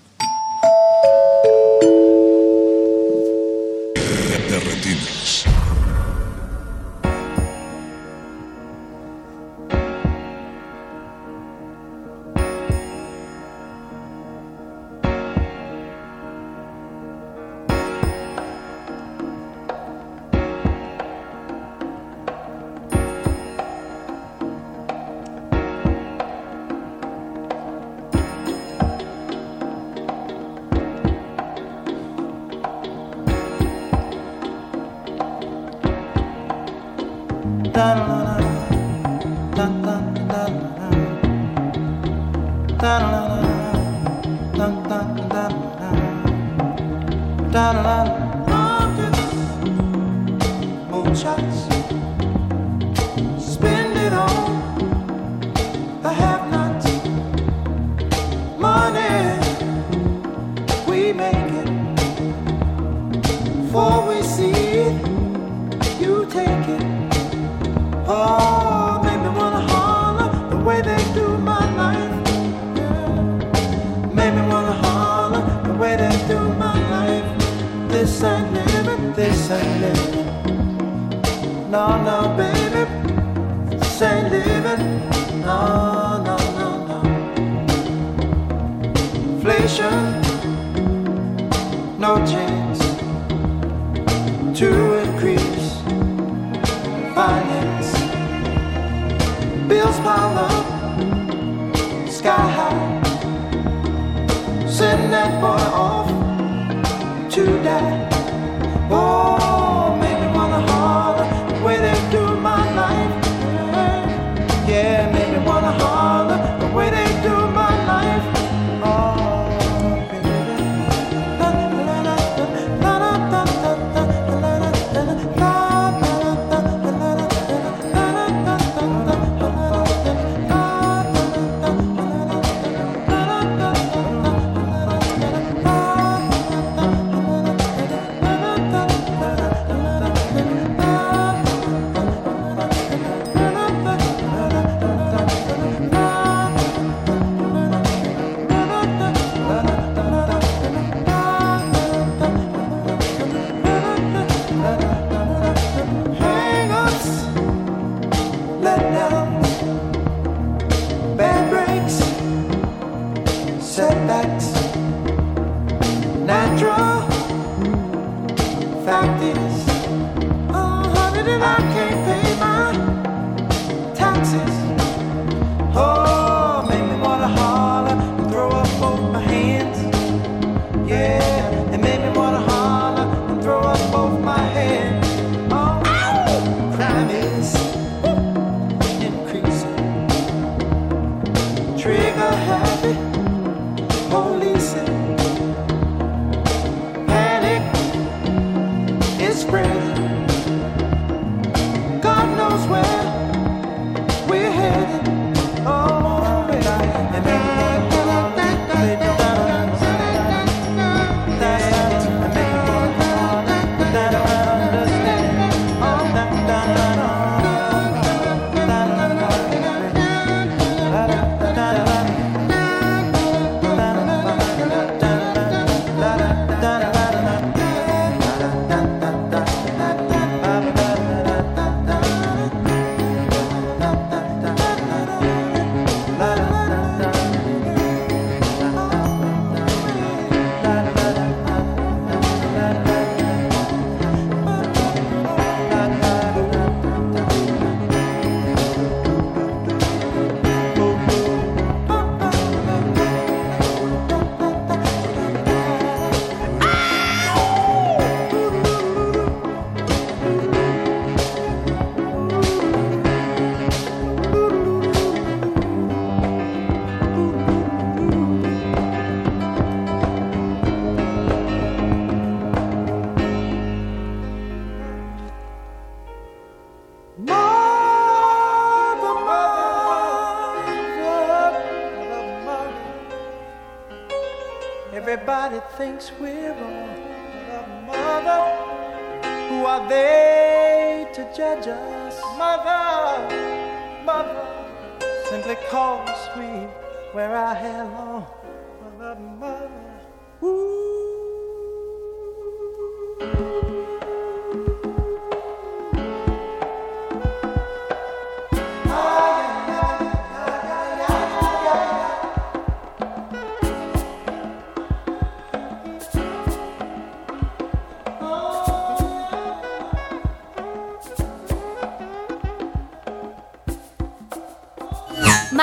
Thinks we're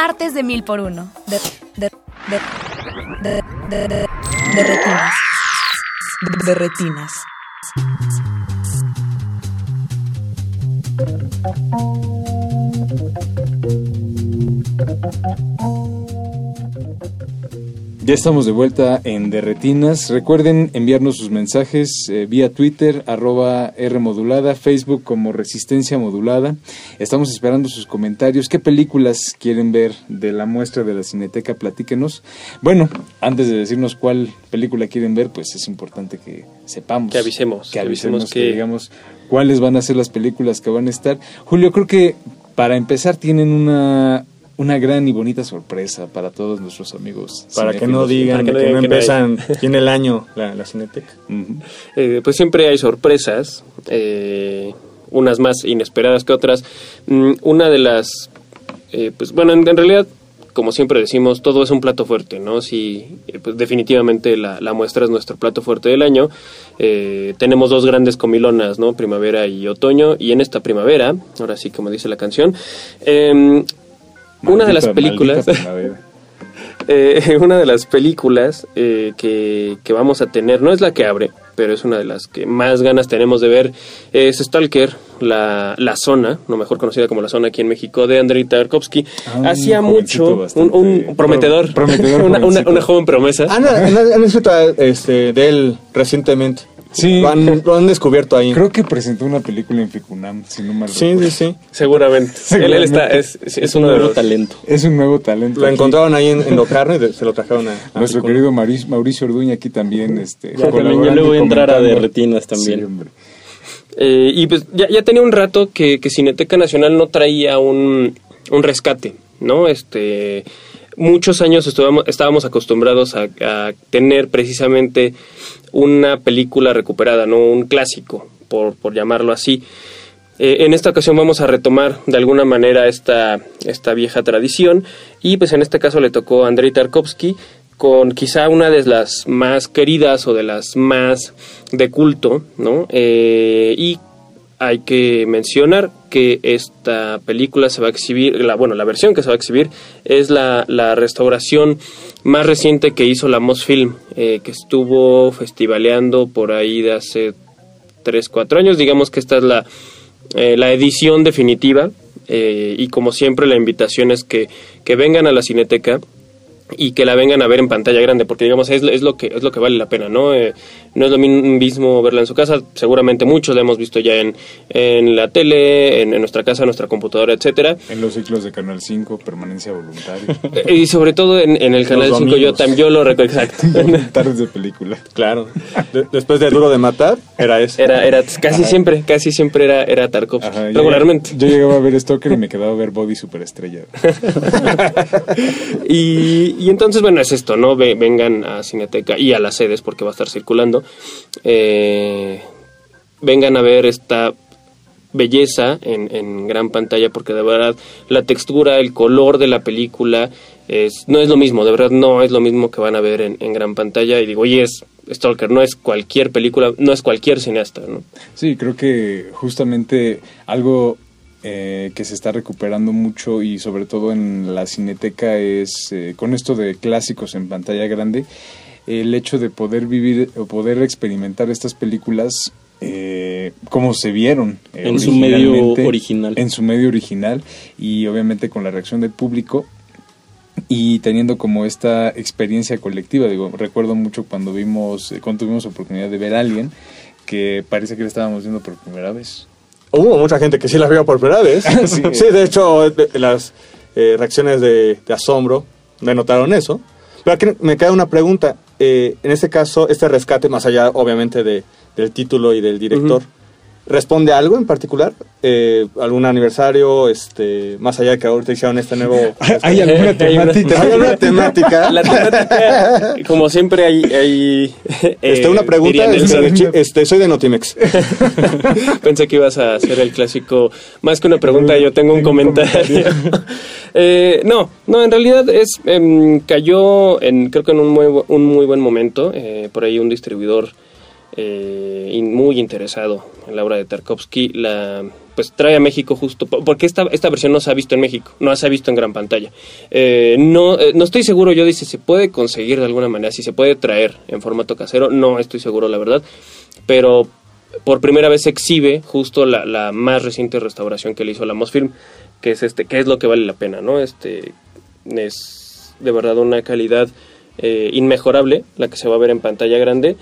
Martes de mil por uno. De, de, de, de, de, de, de retinas. De retinas. Ya estamos de vuelta en Derretinas. Recuerden enviarnos sus mensajes eh, vía Twitter, arroba R modulada, Facebook como Resistencia Modulada. Estamos esperando sus comentarios. ¿Qué películas quieren ver de la muestra de la Cineteca? Platíquenos. Bueno, antes de decirnos cuál película quieren ver, pues es importante que sepamos. Que avisemos, Que avisemos que... que- digamos cuáles van a ser las películas que van a estar. Julio, creo que para empezar tienen una... Una gran y bonita sorpresa para todos nuestros amigos. Para que no digan que, no digan que no empiezan, *laughs* tiene el año la, la Cineteca. Eh, pues siempre hay sorpresas, eh, unas más inesperadas que otras. Mm, una de las, eh, pues bueno, en, en realidad, como siempre decimos, todo es un plato fuerte, ¿no? Si, eh, pues definitivamente la, la muestra es nuestro plato fuerte del año. Eh, tenemos dos grandes comilonas, ¿no? Primavera y otoño. Y en esta primavera, ahora sí, como dice la canción, em, una de las películas... *laughs* Eh, una de las películas eh, que, que vamos a tener, no es la que abre, pero es una de las que más ganas tenemos de ver, es Stalker, la, la zona, no mejor conocida como la zona aquí en México, de Andrei Tarkovsky. Ah, Hacía mucho, un, un prometedor, prometedor *laughs* una, una, joven promesa. Han, han, han este, de él recientemente. Sí. Lo han, lo han descubierto ahí. Creo que presentó una película en Ficunam, si no mal Sí, recuerdo. sí, sí. Seguramente. *laughs* Él, él está, es, es- de los... talento. Es un nuevo talento. Lo aquí. encontraron ahí en, en *laughs* Locarno y de- se lo trajeron a, a Nuestro Ficunam. querido Mauricio, Mauricio Orduña aquí también. Este, Ya, también yo le voy y a entrar a de retinas también. Sí, hombre. Eh, y pues ya, ya tenía un rato que, que Cineteca Nacional no traía un, un rescate, ¿no? Este, muchos años estábamos acostumbrados a, a tener precisamente una película recuperada, ¿no? Un clásico, por, por llamarlo así. Eh, en esta ocasión vamos a retomar de alguna manera esta, esta vieja tradición y pues en este caso le tocó a Andrei Tarkovsky con quizá una de las más queridas o de las más de culto, ¿no? Eh, y hay que mencionar que esta película se va a exhibir, la, bueno, la versión que se va a exhibir es la, la restauración más reciente que hizo la Mosfilm, eh, que estuvo festivaleando por ahí de hace 3, 4 años. Digamos que esta es la, eh, la edición definitiva eh, y como siempre la invitación es que, que vengan a la Cineteca y que la vengan a ver en pantalla grande porque digamos es, es lo que es lo que vale la pena no Eh, no es lo mismo verla en su casa seguramente muchos la hemos visto ya en, en la tele en, en nuestra casa en nuestra computadora etcétera En los ciclos de Canal 5, permanencia voluntaria. *laughs* Eh, y sobre todo en, en el canal Los 5 yo también yo lo *laughs* recuerdo exacto *laughs* Tardes de película. Claro. De- después de Duro de Matar, era ese. era era casi siempre casi siempre era era Tarkovsky Ajá, regularmente Yo llegaba a ver Stalker y me quedaba a ver Body Superestrella. y, y entonces, bueno, es esto, ¿no? Ve- vengan a Cineteca y a las sedes porque va a estar circulando. Eh, vengan a ver esta belleza en, gran pantalla porque de verdad la textura, el color de la película es, no es lo mismo, de verdad no es lo mismo que van a ver en, en gran pantalla. Y digo, oye, es Stalker, no es cualquier película, no es cualquier cineasta, ¿no? Sí, creo que justamente algo eh, que se está recuperando mucho y sobre todo en la cineteca es eh, con esto de clásicos en pantalla grande, el hecho de poder vivir o poder experimentar estas películas eh, como se vieron eh, En su medio original. en su medio original y obviamente con la reacción del público y teniendo como esta experiencia colectiva. Digo, recuerdo mucho cuando vimos, eh, cuando tuvimos oportunidad de ver Alien, que parece que la estábamos viendo por primera vez. Hubo mucha gente que sí la vio por primera vez. *laughs* Sí. sí. de hecho, de- las eh, reacciones de, de asombro denotaron eso. Pero aquí me queda una pregunta. eh, en este caso, este rescate, más allá obviamente de, del título y del director, ¿responde a algo en particular? Eh, ¿Algún aniversario? este Más allá de que ahorita hicieron este nuevo... *laughs* *laughs* *laughs* ¿Hay alguna temática? ¿Hay alguna temática? La temática, como siempre, hay... hay Este, eh, una pregunta, este, este, soy de Notimex. Pensé que ibas a hacer el clásico. Más que una pregunta, yo tengo un comentario. Eh, no, no, en realidad es em, cayó en creo que en un muy, un muy buen momento. eh, por ahí un distribuidor eh, muy interesado en la obra de Tarkovsky la pues trae a México justo po- porque esta esta versión no se ha visto en México, no se ha visto en gran pantalla. Eh, no eh, no estoy seguro yo dice se puede conseguir de alguna manera, si se puede traer en formato casero, no estoy seguro la verdad, pero por primera vez se exhibe justo la, la más reciente restauración que le hizo la Mosfilm, que es este, que es lo que vale la pena, ¿no? Este es de verdad una calidad eh, inmejorable la que se va a ver en pantalla grande.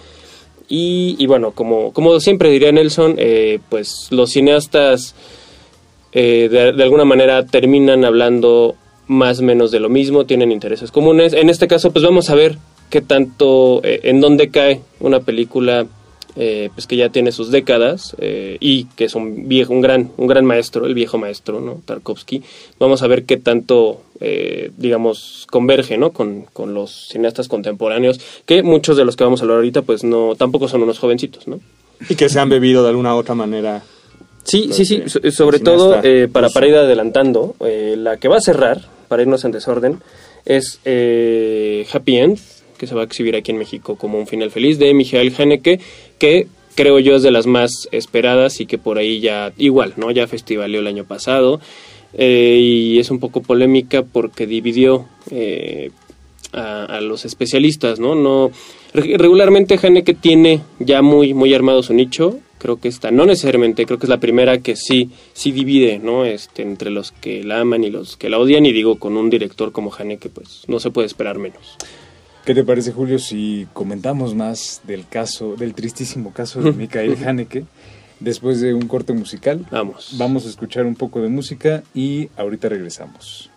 Y, y bueno, como, como siempre diría Nelson, eh, pues los cineastas eh, de, alguna manera terminan hablando más o menos de lo mismo, tienen intereses comunes. En este caso, pues vamos a ver qué tanto, eh, en dónde cae una película eh, pues que ya tiene sus décadas eh, y que es un viejo, un gran, un gran maestro, el viejo maestro, ¿no? Tarkovsky. Vamos a ver qué tanto, eh, digamos, converge, ¿no? Con, con los cineastas contemporáneos, que muchos de los que vamos a hablar ahorita, pues no, tampoco son unos jovencitos, ¿no? Y que se han bebido de alguna otra manera. Sí, sí, sí, so- sobre todo eh, para, para ir adelantando, eh, la que va a cerrar, para irnos en desorden, es eh, Happy End, que se va a exhibir aquí en México como un final feliz, de Michael Haneke, que creo yo es de las más esperadas y que por ahí ya, igual, ¿no? Ya festivaleó el año pasado, eh, y es un poco polémica porque dividió eh, a, a los especialistas, ¿no? no re- regularmente Haneke tiene ya muy muy armado su nicho. Creo que esta, no necesariamente, creo que es la primera que sí, sí divide, ¿no? Este, entre los que la aman y los que la odian, y digo, con un director como Haneke, pues no se puede esperar menos. ¿Qué te parece, Julio, si comentamos más del caso, del tristísimo caso de *laughs* Mikael Haneke, después de un corte musical? Vamos. Vamos a escuchar un poco de música y ahorita regresamos.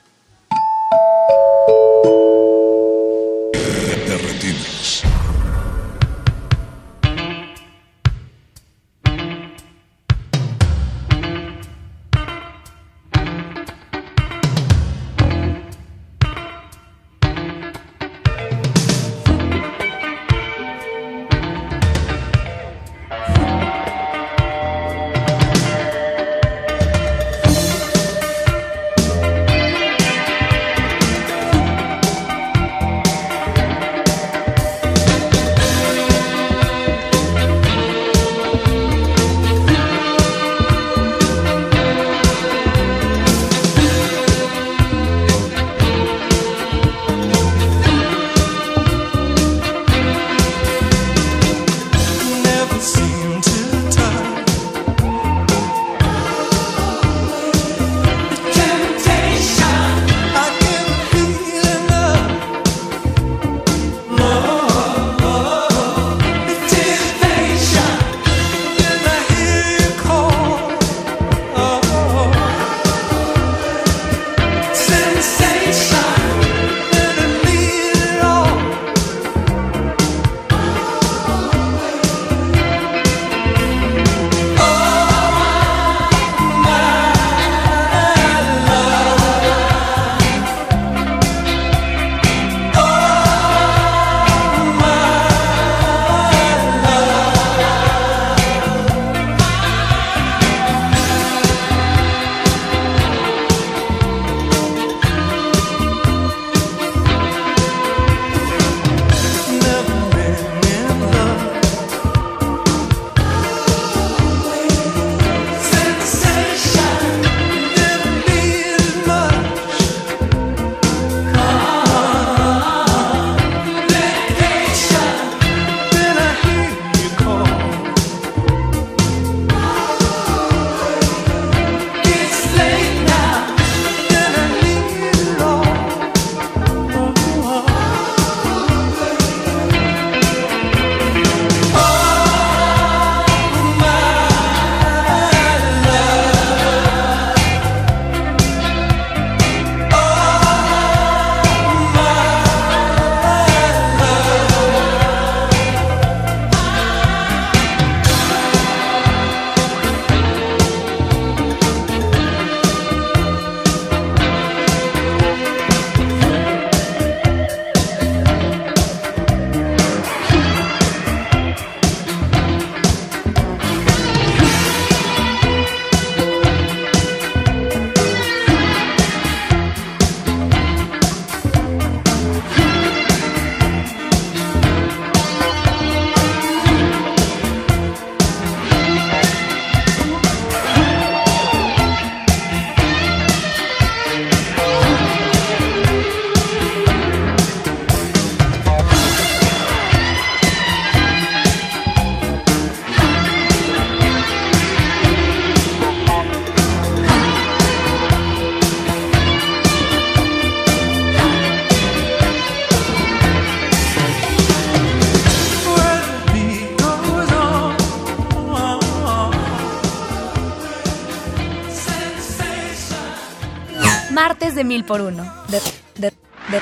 De mil por uno. De, de, de,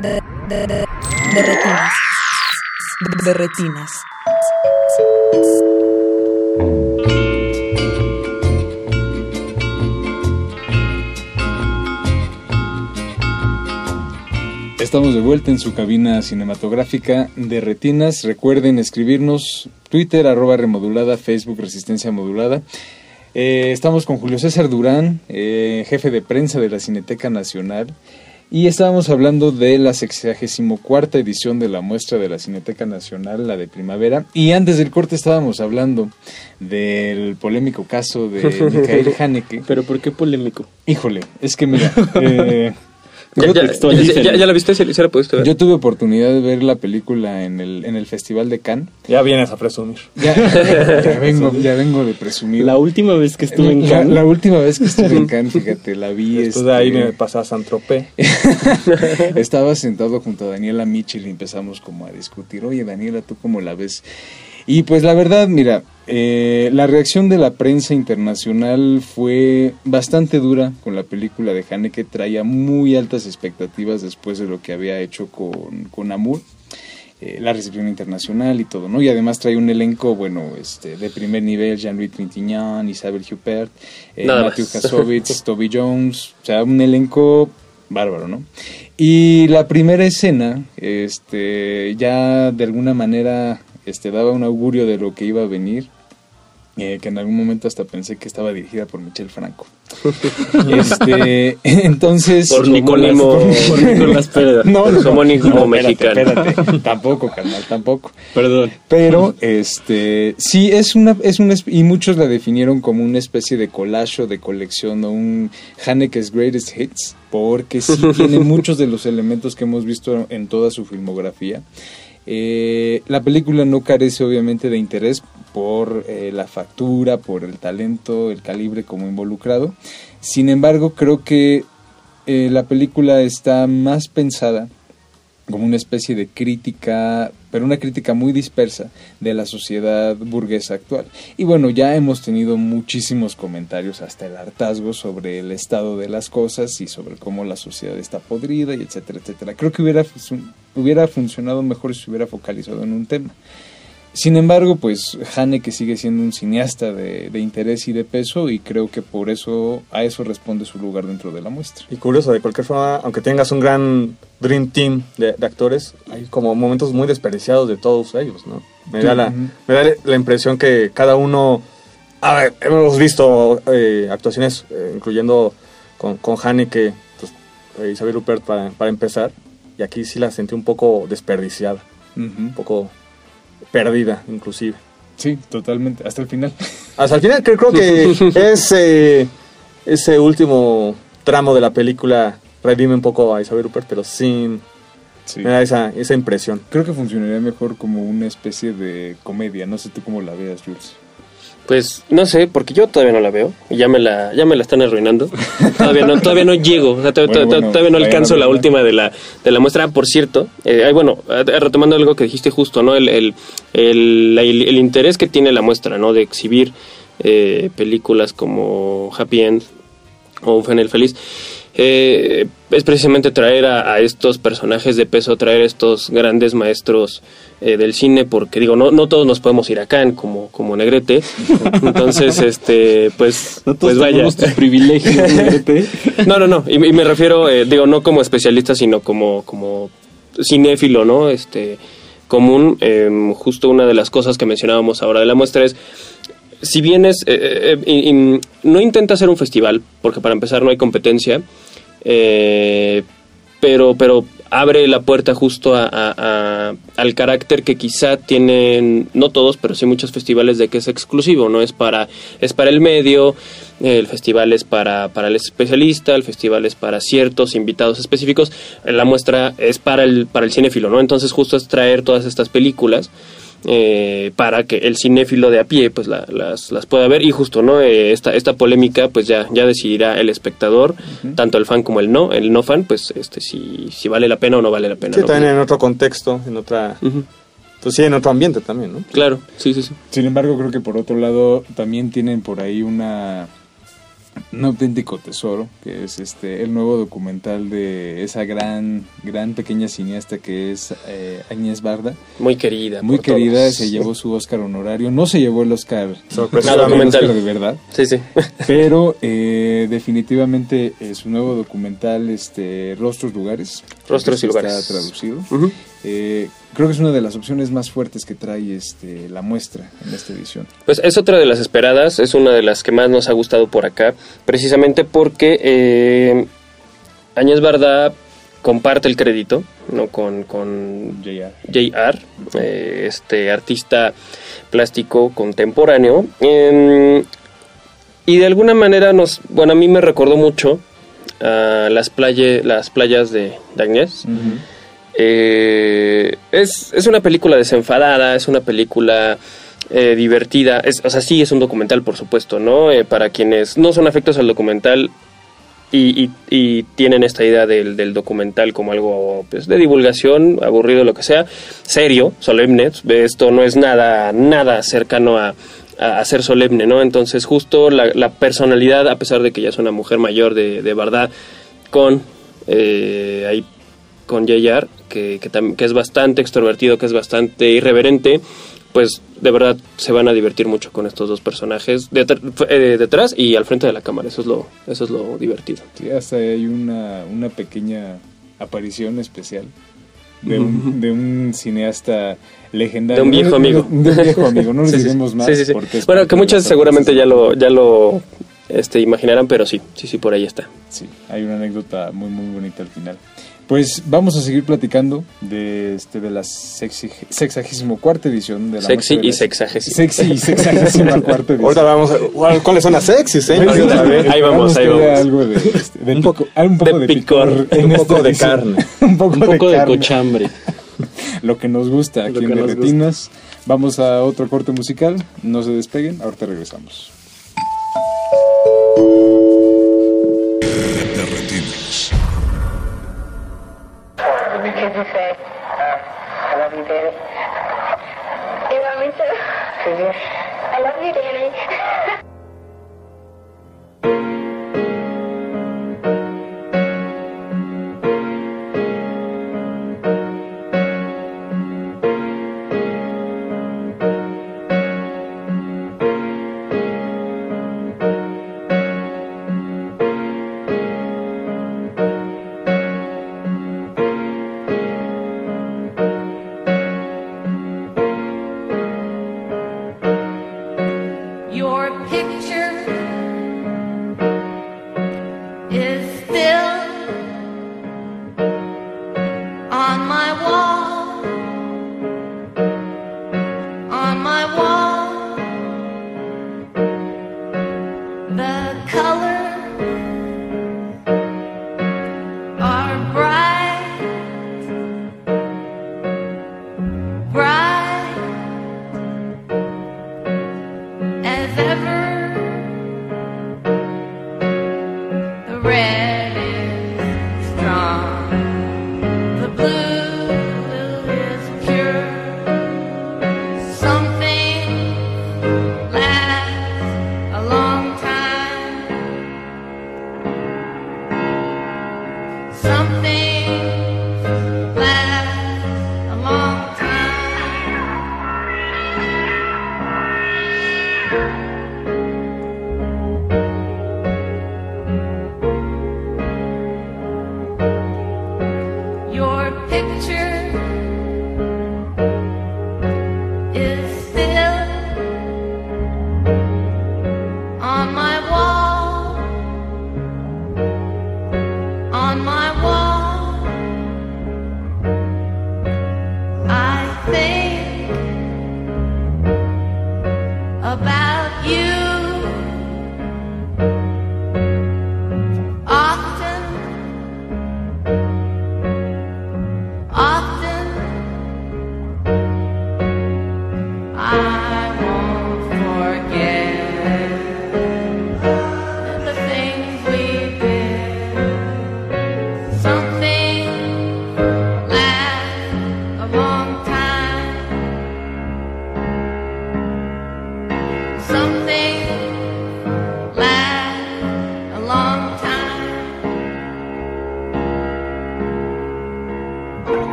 de, de, de, de retinas. De retinas. Estamos de vuelta en su cabina cinematográfica de retinas. Recuerden escribirnos Twitter, arroba remodulada, Facebook Resistencia Modulada. Eh, estamos con Julio César Durán, eh, jefe de prensa de la Cineteca Nacional. Y estábamos hablando de la 64 edición de la muestra de la Cineteca Nacional, la de primavera. Y antes del corte estábamos hablando del polémico caso de *laughs* Michael Haneke. ¿Pero por qué polémico? Híjole, es que mira, *laughs* eh, Ya, ya, ya- ya la viste? ¿Sí, sí la pudiste ver? Yo tuve oportunidad de ver la película en el, en el Festival de Cannes. Ya vienes a presumir. Ya, ya *laughs* vengo, ya vengo de presumir. La última vez que estuve en Cannes. La, última vez que estuve en Cannes, fíjate, la vi. Después de ahí este, me pasé a San Tropez. *laughs* Estaba sentado junto a Daniela Mitchell y empezamos como a discutir, oye Daniela, ¿tú cómo la ves? Y pues la verdad, mira, eh, la reacción de la prensa internacional fue bastante dura con la película de Haneke, traía muy altas expectativas después de lo que había hecho con, con Amour. eh, la recepción internacional y todo, ¿no? Y además trae un elenco, bueno, este, de primer nivel, Jean-Louis Trintignant, Isabel Huppert, eh, Matthew más. Kassovitz, *laughs* Toby Jones, o sea, un elenco bárbaro, ¿no? Y la primera escena, este, ya de alguna manera, este, daba un augurio de lo que iba a venir, eh, que en algún momento hasta pensé que estaba dirigida por Michel Franco. *laughs* este, *laughs* entonces... Por Nicolimo- *laughs* Por Nicolás Pérez. No, no, homónimo no, mexicano. espérate, espérate. tampoco, carnal, tampoco. Perdón. Pero, este, sí, es una, es una, y muchos la definieron como una especie de collage o de colección o un Haneke's Greatest Hits, porque sí tiene muchos de los elementos que hemos visto en toda su filmografía. Eh, la película no carece obviamente de interés por eh, la factura, por el talento, el calibre como involucrado. Sin embargo, creo que eh, la película está más pensada como una especie de crítica, pero una crítica muy dispersa de la sociedad burguesa actual. Y bueno, ya hemos tenido muchísimos comentarios, hasta el hartazgo sobre el estado de las cosas y sobre cómo la sociedad está podrida y etcétera, etcétera. Creo que hubiera, hubiera funcionado mejor si se hubiera focalizado en un tema. Sin embargo, pues Haneke sigue siendo un cineasta de, de interés y de peso y creo que por eso a eso responde su lugar dentro de la muestra. Y curioso, de cualquier forma, aunque tengas un gran Dream Team de, de actores, hay como momentos muy desperdiciados de todos ellos, ¿no? Me da la, me da la impresión que cada uno... A ver, hemos visto eh, actuaciones, eh, incluyendo con, con Haneke, pues, eh, Isabel Rupert para, para empezar, y aquí sí la sentí un poco desperdiciada, un poco perdida, inclusive. Sí, totalmente, hasta el final. Hasta el final creo, creo que *laughs* ese, ese último tramo de la película redime un poco a Isabel Rupert, pero sin... Me da esa, esa impresión. Creo que funcionaría mejor como una especie de comedia. No sé tú cómo la veas, Jules. Pues no sé, porque yo todavía no la veo. Y ya me la, ya me la están arruinando. *laughs* Todavía no, todavía no llego. O sea, Bueno, bueno, todavía no alcanzo la última de la, de la muestra. Ah, Por cierto, eh, bueno, eh, retomando algo que dijiste justo, ¿no? El, el, el, interés que tiene la muestra, ¿no? De exhibir eh, películas como Happy End o Un feliz. Eh, es precisamente traer a, a estos personajes de peso, traer a estos grandes maestros eh, del cine, porque digo, no, no todos nos podemos ir a Cannes como, como Negrete. *laughs* Entonces, este, pues, pues vaya. tus privilegios, Negrete. *laughs* No, no, no. Y, y me refiero, eh, digo, no como especialista, sino como, como cinéfilo, ¿no? Este, común. Em, justo una de las cosas que mencionábamos ahora de la muestra es si bien es, eh, eh, y no intenta hacer un festival, porque para empezar no hay competencia, eh, pero, pero abre la puerta justo a- a- al carácter que quizá tienen, no todos, pero sí muchos festivales de que es exclusivo, no es para, es para el medio, el festival es para, para el especialista, el festival es para ciertos invitados específicos, la muestra es para el, para el cinéfilo, ¿no? Entonces justo es traer todas estas películas eh, para que el cinéfilo de a pie pues la- las, las pueda ver y justo no Eh, esta esta polémica pues ya ya decidirá el espectador tanto el fan como el no el no fan pues este si, si vale la pena o no vale la pena Sí, ¿no? también en otro contexto, en otra... Pues sí, en otro ambiente también, ¿no? Claro, sí, sí, sí. Sin embargo, creo que por otro lado también tienen por ahí una Un auténtico tesoro, que es este el nuevo documental de esa gran, gran pequeña cineasta que es eh, Agnès Barda. Muy querida. Muy querida, todos. se llevó su Oscar honorario. No se llevó el Oscar, el. Oscar de verdad. Sí, sí. Pero eh, definitivamente eh, su nuevo documental, este Rostros Lugares. Rostros y está Lugares. traducido. Ujú. Eh, creo que es una de las opciones más fuertes que trae este, la muestra en esta edición. Pues es otra de las esperadas, es una de las que más nos ha gustado por acá, precisamente porque eh, Áñez Barda comparte el crédito ¿no? con, con JR, eh, este artista plástico contemporáneo. em, y de alguna manera nos, bueno, a mí me recordó mucho a las, playe- las playas de, de Agnès. Eh, es, es una película desenfadada, es una película eh, divertida. Es, o sea, sí, es un documental, por supuesto, ¿no? Eh, para quienes no son afectos al documental y, tienen esta idea del, documental como algo pues, de divulgación, aburrido, lo que sea, serio, solemne. Esto no es nada, nada cercano a, a, ser solemne, ¿no? Entonces, justo la, personalidad, a pesar de que ya es una mujer mayor de, de verdad, con eh, ahí con JR, que, que, que es bastante extrovertido, que es bastante irreverente, pues de verdad se van a divertir mucho con estos dos personajes eh, detrás y al frente de la cámara. Eso es lo, eso es lo divertido. Sí, hasta hay una, una pequeña aparición especial de un, de un cineasta legendario. De un viejo amigo. De un viejo amigo, no *laughs* nos Sí, diremos más. sí, sí, sí. porque Bueno, que muchas seguramente ya lo, ya lo este, imaginarán, pero sí, sí, sí, por ahí está. Sí, hay una anécdota muy muy bonita al final. Pues vamos a seguir platicando de este de la sexi, sexagésimo cuarta edición de la Sexy de y sexagésima. Sexy y sexagésima *laughs* cuarta edición. Ahorita vamos a ¿cuál- cuáles son las sexys, ¿eh? Ahí vamos, ahí vamos. Algo de, este, de pico- un poco de, de picor, picor, un poco de carne. un poco, Un poco de carne. cochambre. *laughs* Lo que nos gusta aquí en De Retinas. Vamos a otro corte musical. No se despeguen. Ahorita regresamos. Could you say, I love you, Danny? You love me too. I love you, Danny. Ever.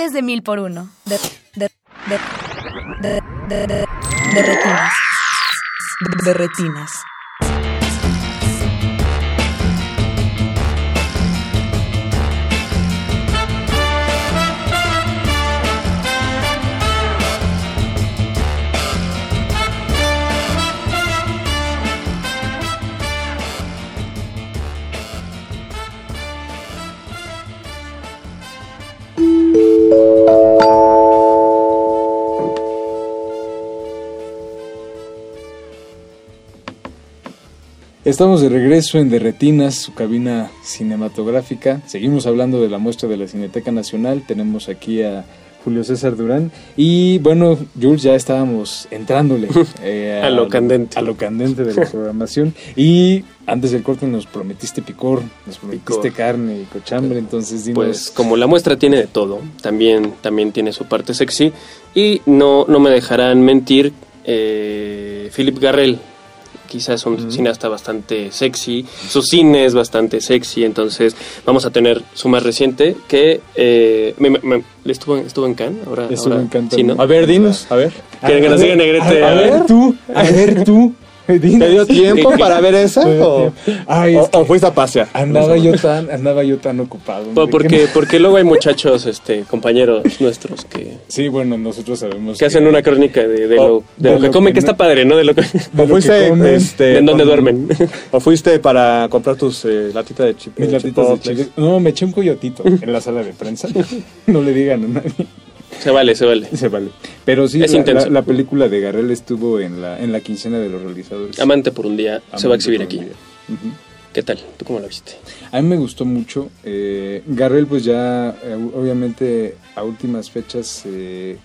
De mil por uno. De, de, de, de, de, de, de retinas. De retinas. Estamos de regreso en Derretinas, su cabina cinematográfica. Seguimos hablando de la muestra de la Cineteca Nacional. Tenemos aquí a Julio César Durán. Y bueno, Jules, ya estábamos entrándole *laughs* eh, A lo candente. A lo candente de la *laughs* programación. Y antes del corte nos prometiste picor, nos prometiste carne y cochambre. Entonces, dinos. Pues como la muestra tiene de todo, también, también tiene su parte sexy. Y no, no me dejarán mentir, eh, Philip Garrel, quizás un cineasta bastante sexy, su cine es bastante sexy, entonces vamos a tener su más reciente que eh, me- me- estuvo, en- estuvo en Cannes, ahora, Estuvo ahora en Cannes sí, ¿no? A ver, dinos, a ver. ¿Quieren que nos diga Negrete? A, a ver tú, a ver tú. ¿Te dio tiempo para ver esa? ¿O. Ay, o- es que o fuiste a pasear? Andaba yo tan, andaba yo tan ocupado. Po- hombre, porque, que no- porque luego hay muchachos, este, compañeros nuestros que, Sí, bueno, nosotros sabemos que hacen una crónica de, de lo, de de lo que comen, que que no- está padre, ¿no? De lo que, ¿O fuiste, comen, este, en donde duermen. ¿O fuiste para comprar tus eh, latitas de chip? Mis de latitas de chile. No, me eché un coyotito en la sala de prensa. *laughs* No le digan a nadie. Se vale, se vale. Se vale. Pero sí, Es la, intenso. la- la película de Garrel estuvo en la, en la quincena de los realizadores. Amante por un día se va a exhibir aquí. ¿Qué tal? ¿Tú cómo la viste? A mí me gustó mucho. Eh, Garrel, pues ya, eh, obviamente, a últimas fechas eh,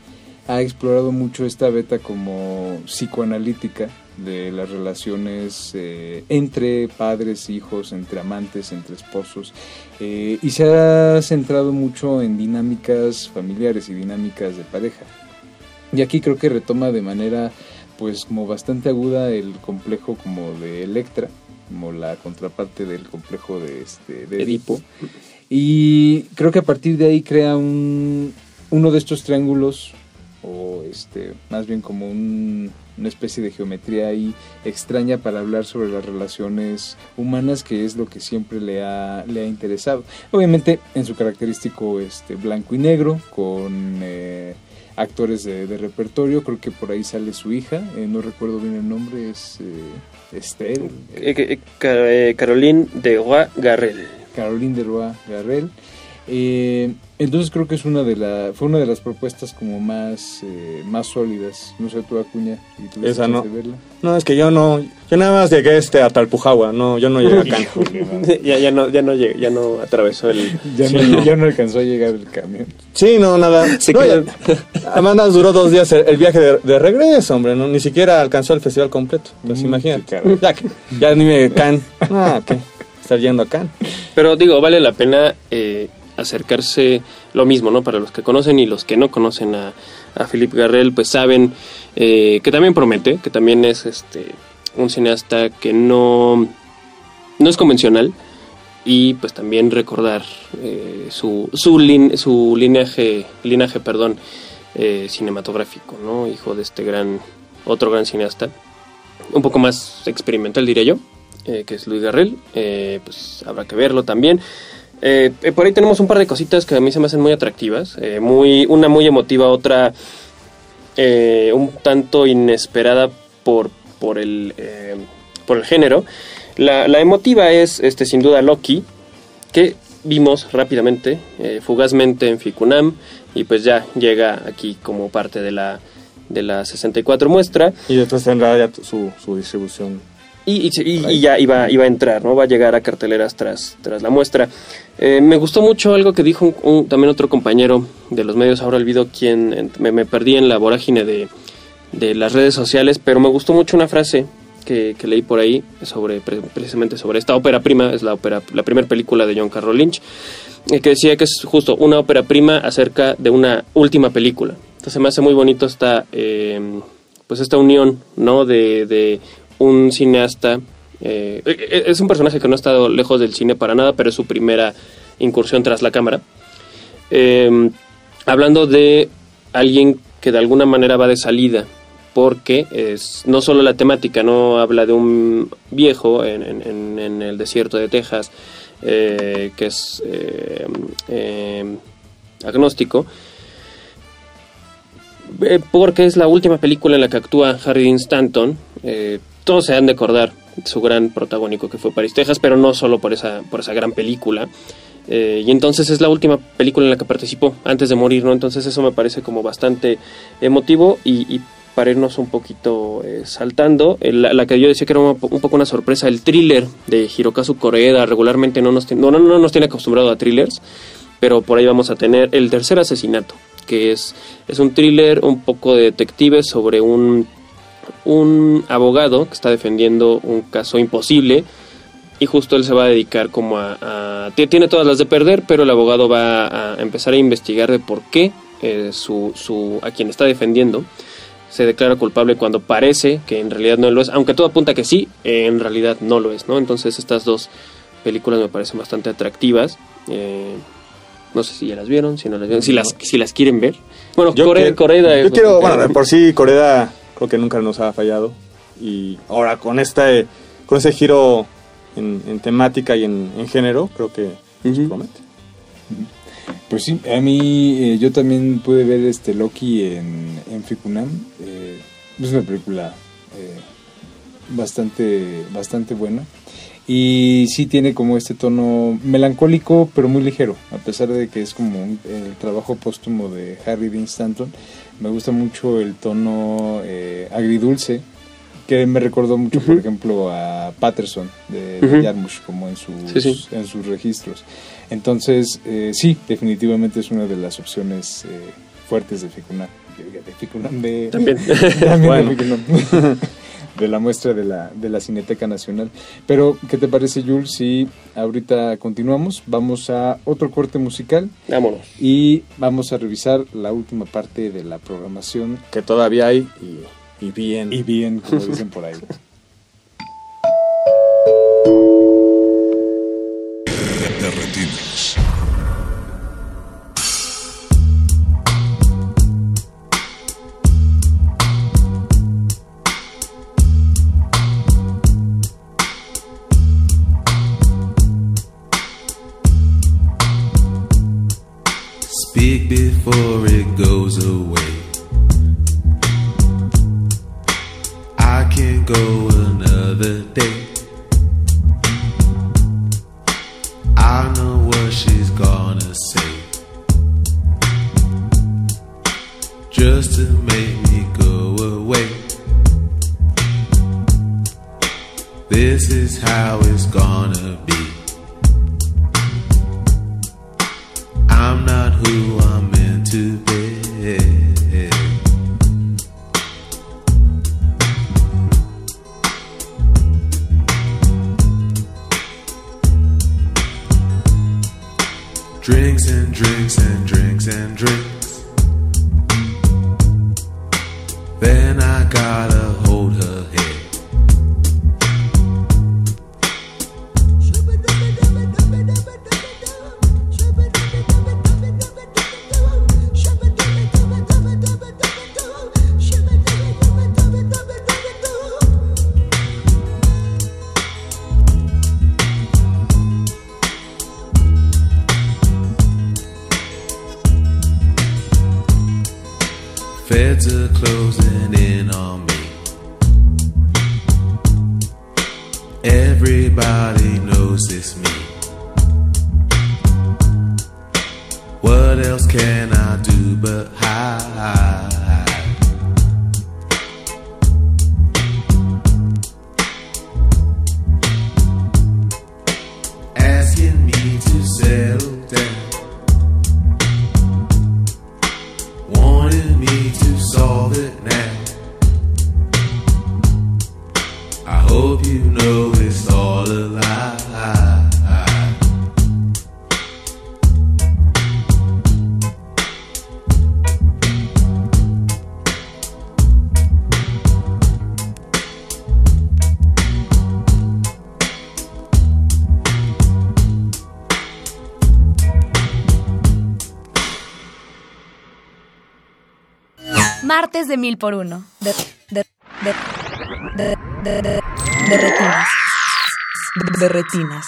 ha explorado mucho esta beta como psicoanalítica de las relaciones eh, entre padres, hijos, entre amantes, entre esposos. eh, y se ha centrado mucho en dinámicas familiares y dinámicas de pareja. Y aquí creo que retoma de manera pues como bastante aguda el complejo como de Electra, como la contraparte del complejo de este de Edipo. Y creo que a partir de ahí crea un uno de estos triángulos o este más bien como un- una especie de geometría ahí extraña para hablar sobre las relaciones humanas que es lo que siempre le ha, le ha interesado obviamente en su característico este blanco y negro con eh, actores de, de repertorio creo que por ahí sale su hija eh, no recuerdo bien el nombre es eh, Esther Eh, eh, eh, Caroline de Roy Garrel. Caroline de Roy Garrel. Eh, entonces creo que es una de la, fue una de las propuestas como más, eh, más sólidas. No sé tú, Acuña, si tuviste Esa no. de verla. No, es que yo no. Yo nada más llegué este, a Talpujagua. No, yo no llegué acá. *laughs* ya, ya no, ya no lleg- ya no atravesó el. *laughs* Ya, Sí, no, ya no alcanzó a llegar el camión. Sí, no, nada. Se No, quedó- ya- Además, nos duró dos días el, el viaje de, de regreso, hombre. ¿no? Ni siquiera alcanzó el festival completo. Pues Mm, imagínate. Ya, que- ya ni me can. Ah, ¿qué? Estar yendo acá. Pero digo, vale la pena eh, acercarse lo mismo, ¿no? Para los que conocen y los que no conocen a, a Philippe Garrel, pues saben eh, que también promete, que también es este un cineasta que no, no es convencional y pues también recordar eh, su, su, lin- su linaje, linaje perdón, eh, cinematográfico, ¿no? Hijo de este gran, otro gran cineasta, un poco más experimental diría yo, eh, que es Luis Garrel, pues habrá que verlo también. Eh, por ahí tenemos un par de cositas que a mí se me hacen muy atractivas, eh, muy, una muy emotiva, otra eh, un tanto inesperada por, por, el, eh, por el género. La, emotiva es este, sin duda Loki, que vimos rápidamente, fugazmente en Ficunam, y pues ya llega aquí como parte de la, de la 64 muestra. Y después tendrá ya su, su distribución. Y, y- y- ya iba, iba a entrar, ¿no? Va a llegar a carteleras tras, tras la muestra. Eh, me gustó mucho algo que dijo un- un- también otro compañero de los medios, ahora olvido quién, me, me perdí en la vorágine de, de las redes sociales, pero me gustó mucho una frase que, que leí por ahí sobre pre- precisamente sobre esta ópera prima, es la ópera, la primera película de John Carroll Lynch, eh, que decía que es justo una ópera prima acerca de una última película. Entonces me hace muy bonito esta, eh, pues esta unión, ¿no? De, de un cineasta. eh, eh, es un personaje que no ha estado lejos del cine para nada, pero es su primera incursión tras la cámara. Eh, hablando de alguien que de alguna manera va de salida, porque es no solo la temática, no habla de un viejo en, el desierto de Texas, eh, que es eh, eh, agnóstico, eh, porque es la última película en la que actúa Harry Dean Stanton. eh, todos se han de acordar su gran protagónico que fue Paris, Texas, pero no solo por esa, por esa gran película. Eh, y entonces es la última película en la que participó antes de morir, ¿no? Entonces eso me parece como bastante emotivo y, y para irnos un poquito eh, saltando, eh, la, que yo decía que era un, po- un poco una sorpresa, el thriller de Hirokazu Koreeda regularmente no nos, no, no, no nos tiene acostumbrado a thrillers, pero por ahí vamos a tener el tercer asesinato, que es, es un thriller un poco de detective sobre un, un abogado que está defendiendo un caso imposible y justo él se va a dedicar como a, a- ti- tiene todas las de perder pero el abogado va a empezar a investigar de por qué eh, su, su a quien está defendiendo se declara culpable cuando parece que en realidad no lo es aunque todo apunta que sí eh, en realidad no lo es no entonces estas dos películas me parecen bastante atractivas eh, no sé si ya las vieron si no las vieron si las si las quieren ver. Bueno Yo Core- quiero- Coreeda Yo es quiero, bueno, de por sí Coreda creo que nunca nos ha fallado. Y ahora con este, con ese giro en, en temática y en, en género, creo que promete. Pues sí, a mí eh, yo también pude ver este Loki en, en Ficunam. Eh, es una película eh, bastante, bastante buena. Y sí tiene como este tono melancólico, pero muy ligero, a pesar de que es como un- el trabajo póstumo de Harry Dean Stanton. Me gusta mucho el tono eh, agridulce, que me recordó mucho, por ejemplo, a Patterson de, de Ujú. Jarmusch, como en sus, Sí, sí. en sus registros. Entonces, eh, sí, definitivamente es una de las opciones eh, fuertes de Ficunam. De Ficunam, de... También. *laughs* También de Bueno. Ficunam. *laughs* de la muestra de la, de la Cineteca Nacional. Pero, ¿qué te parece, Jules? Si ahorita continuamos, vamos a otro corte musical. Vámonos. Y vamos a revisar la última parte de la programación. Que todavía hay y, y bien. Y bien, como *laughs* dicen por ahí. Before it goes away. I can't go Drinks and drinks and drinks and drinks. De mil por uno. De, de, de, de retinas. De retinas.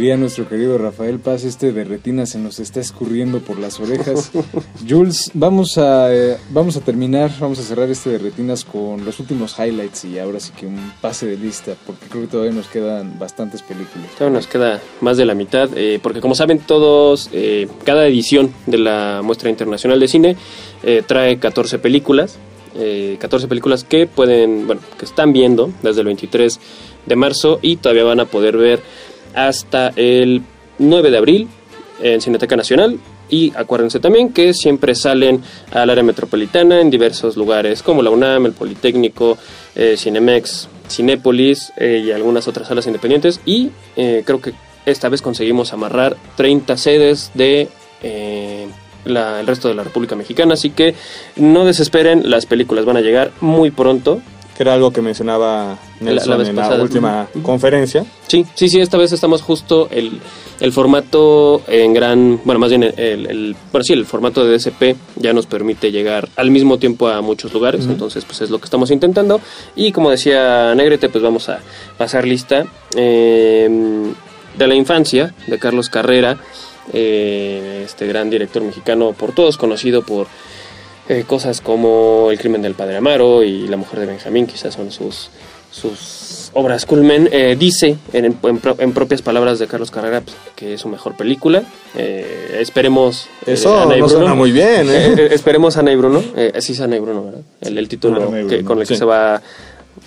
Diría nuestro querido Rafael Paz, este de retina se nos está escurriendo por las orejas. *laughs* Jules, vamos a, eh, vamos a terminar, vamos a cerrar este de retinas con los últimos highlights y ahora sí que un pase de lista, porque creo que todavía nos quedan bastantes películas. Todavía nos queda más de la mitad, eh, porque como saben todos, eh, cada edición de la Muestra Internacional de Cine trae 14 películas, eh, 14 películas que pueden, bueno, que están viendo desde el 23 de marzo y todavía van a poder ver hasta el 9 de abril en Cineteca Nacional. Y acuérdense también que siempre salen al área metropolitana en diversos lugares como la UNAM, el Politécnico, eh, Cinemex, Cinépolis eh, y algunas otras salas independientes. Y eh, creo que esta vez conseguimos amarrar 30 sedes de el resto de la República Mexicana. Así que no desesperen, las películas van a llegar muy pronto. Que era algo que mencionaba Nelson La- la vez en la pasada. última conferencia. Sí, sí, sí, esta vez estamos justo el, el formato en gran, bueno, más bien el, el- bueno, sí, el formato de DSP ya nos permite llegar al mismo tiempo a muchos lugares, entonces pues es lo que estamos intentando y como decía Negrete, pues vamos a pasar lista eh, de la infancia de Carlos Carrera, eh, este gran director mexicano por todos conocido por eh, cosas como El crimen del padre Amaro y La mujer de Benjamín, quizás son sus, sus obras culmen. Eh, dice en, en pro- en propias palabras de Carlos Carrera pues, que es su mejor película. Eh, esperemos. Eso Ana y no Bruno. suena muy bien, esperemos Ana y Bruno. Sí, es Ana y Bruno, ¿verdad? El, el título que- con el que sí. se va.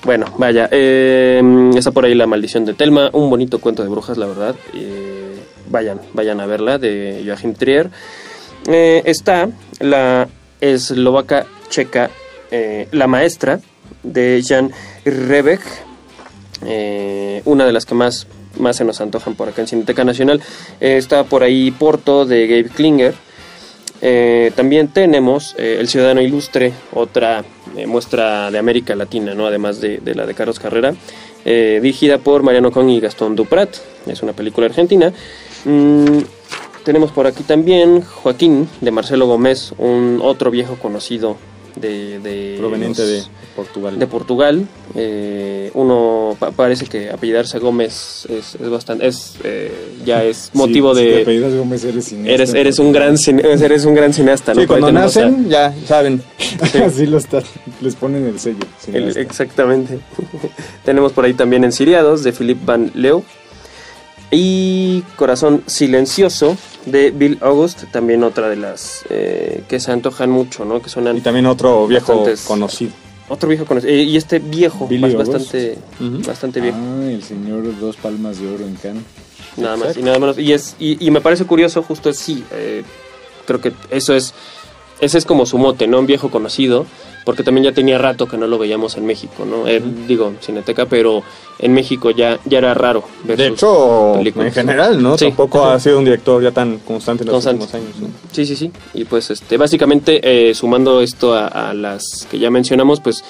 Bueno, vaya. eh, está por ahí La maldición de Telma, un bonito cuento de brujas, la verdad. Vayan, vayan a verla, de Joachim Trier. Está la eslovaca checa eh, La Maestra de Jan Rebeck, eh, una de las que más, más se nos antojan por acá en Cineteca Nacional. Eh, está por ahí Porto de Gabe Klinger. Eh, también tenemos El Ciudadano Ilustre, otra muestra de América Latina, ¿no? además de, la de Carlos Carrera, dirigida por Mariano Con y Gastón Duprat. Es una película argentina. Mm, tenemos por aquí también Joaquín de Marcelo Gómez, un otro viejo conocido de, de Proveniente los- de Portugal. de Portugal. Eh, uno pa- parece que apellidarse Gómez es, es bastante, es eh, ya es *laughs* motivo Si- si de te apellidas Gómez, eres cineasta. eres eres un gran cine- *laughs* eres un gran cineasta, ¿no? Sí, ahí cuando a- nacen, ya saben. *laughs* Así lo está, les ponen el sello. el- exactamente. tenemos por ahí también Ensiriados de Philippe Van Leo y Corazón Silencioso de Bill August, también otra de las eh, que se antojan mucho, ¿no? Que suenan Y también otro viejo bastantes- conocido. Otro viejo conocido. Eh, y este viejo, Billy bastante, bastante viejo. Ah, el señor dos palmas de oro en Cannes. Nada más y nada menos. Y, es, y, y me parece curioso, justo sí. eh, creo que eso es. Ese es como su mote, ¿no? Un viejo conocido. Porque también ya tenía rato que no lo veíamos en México, ¿no? Eh, Digo, Cineteca, pero en México ya, ya era raro ver De sus hecho, películas. en general, ¿no? Sí. Tampoco ha sido un director ya tan constante en los Constante. últimos años. ¿no? Sí, sí, sí. Y pues, este, básicamente, eh, sumando esto a, a las que ya mencionamos, pues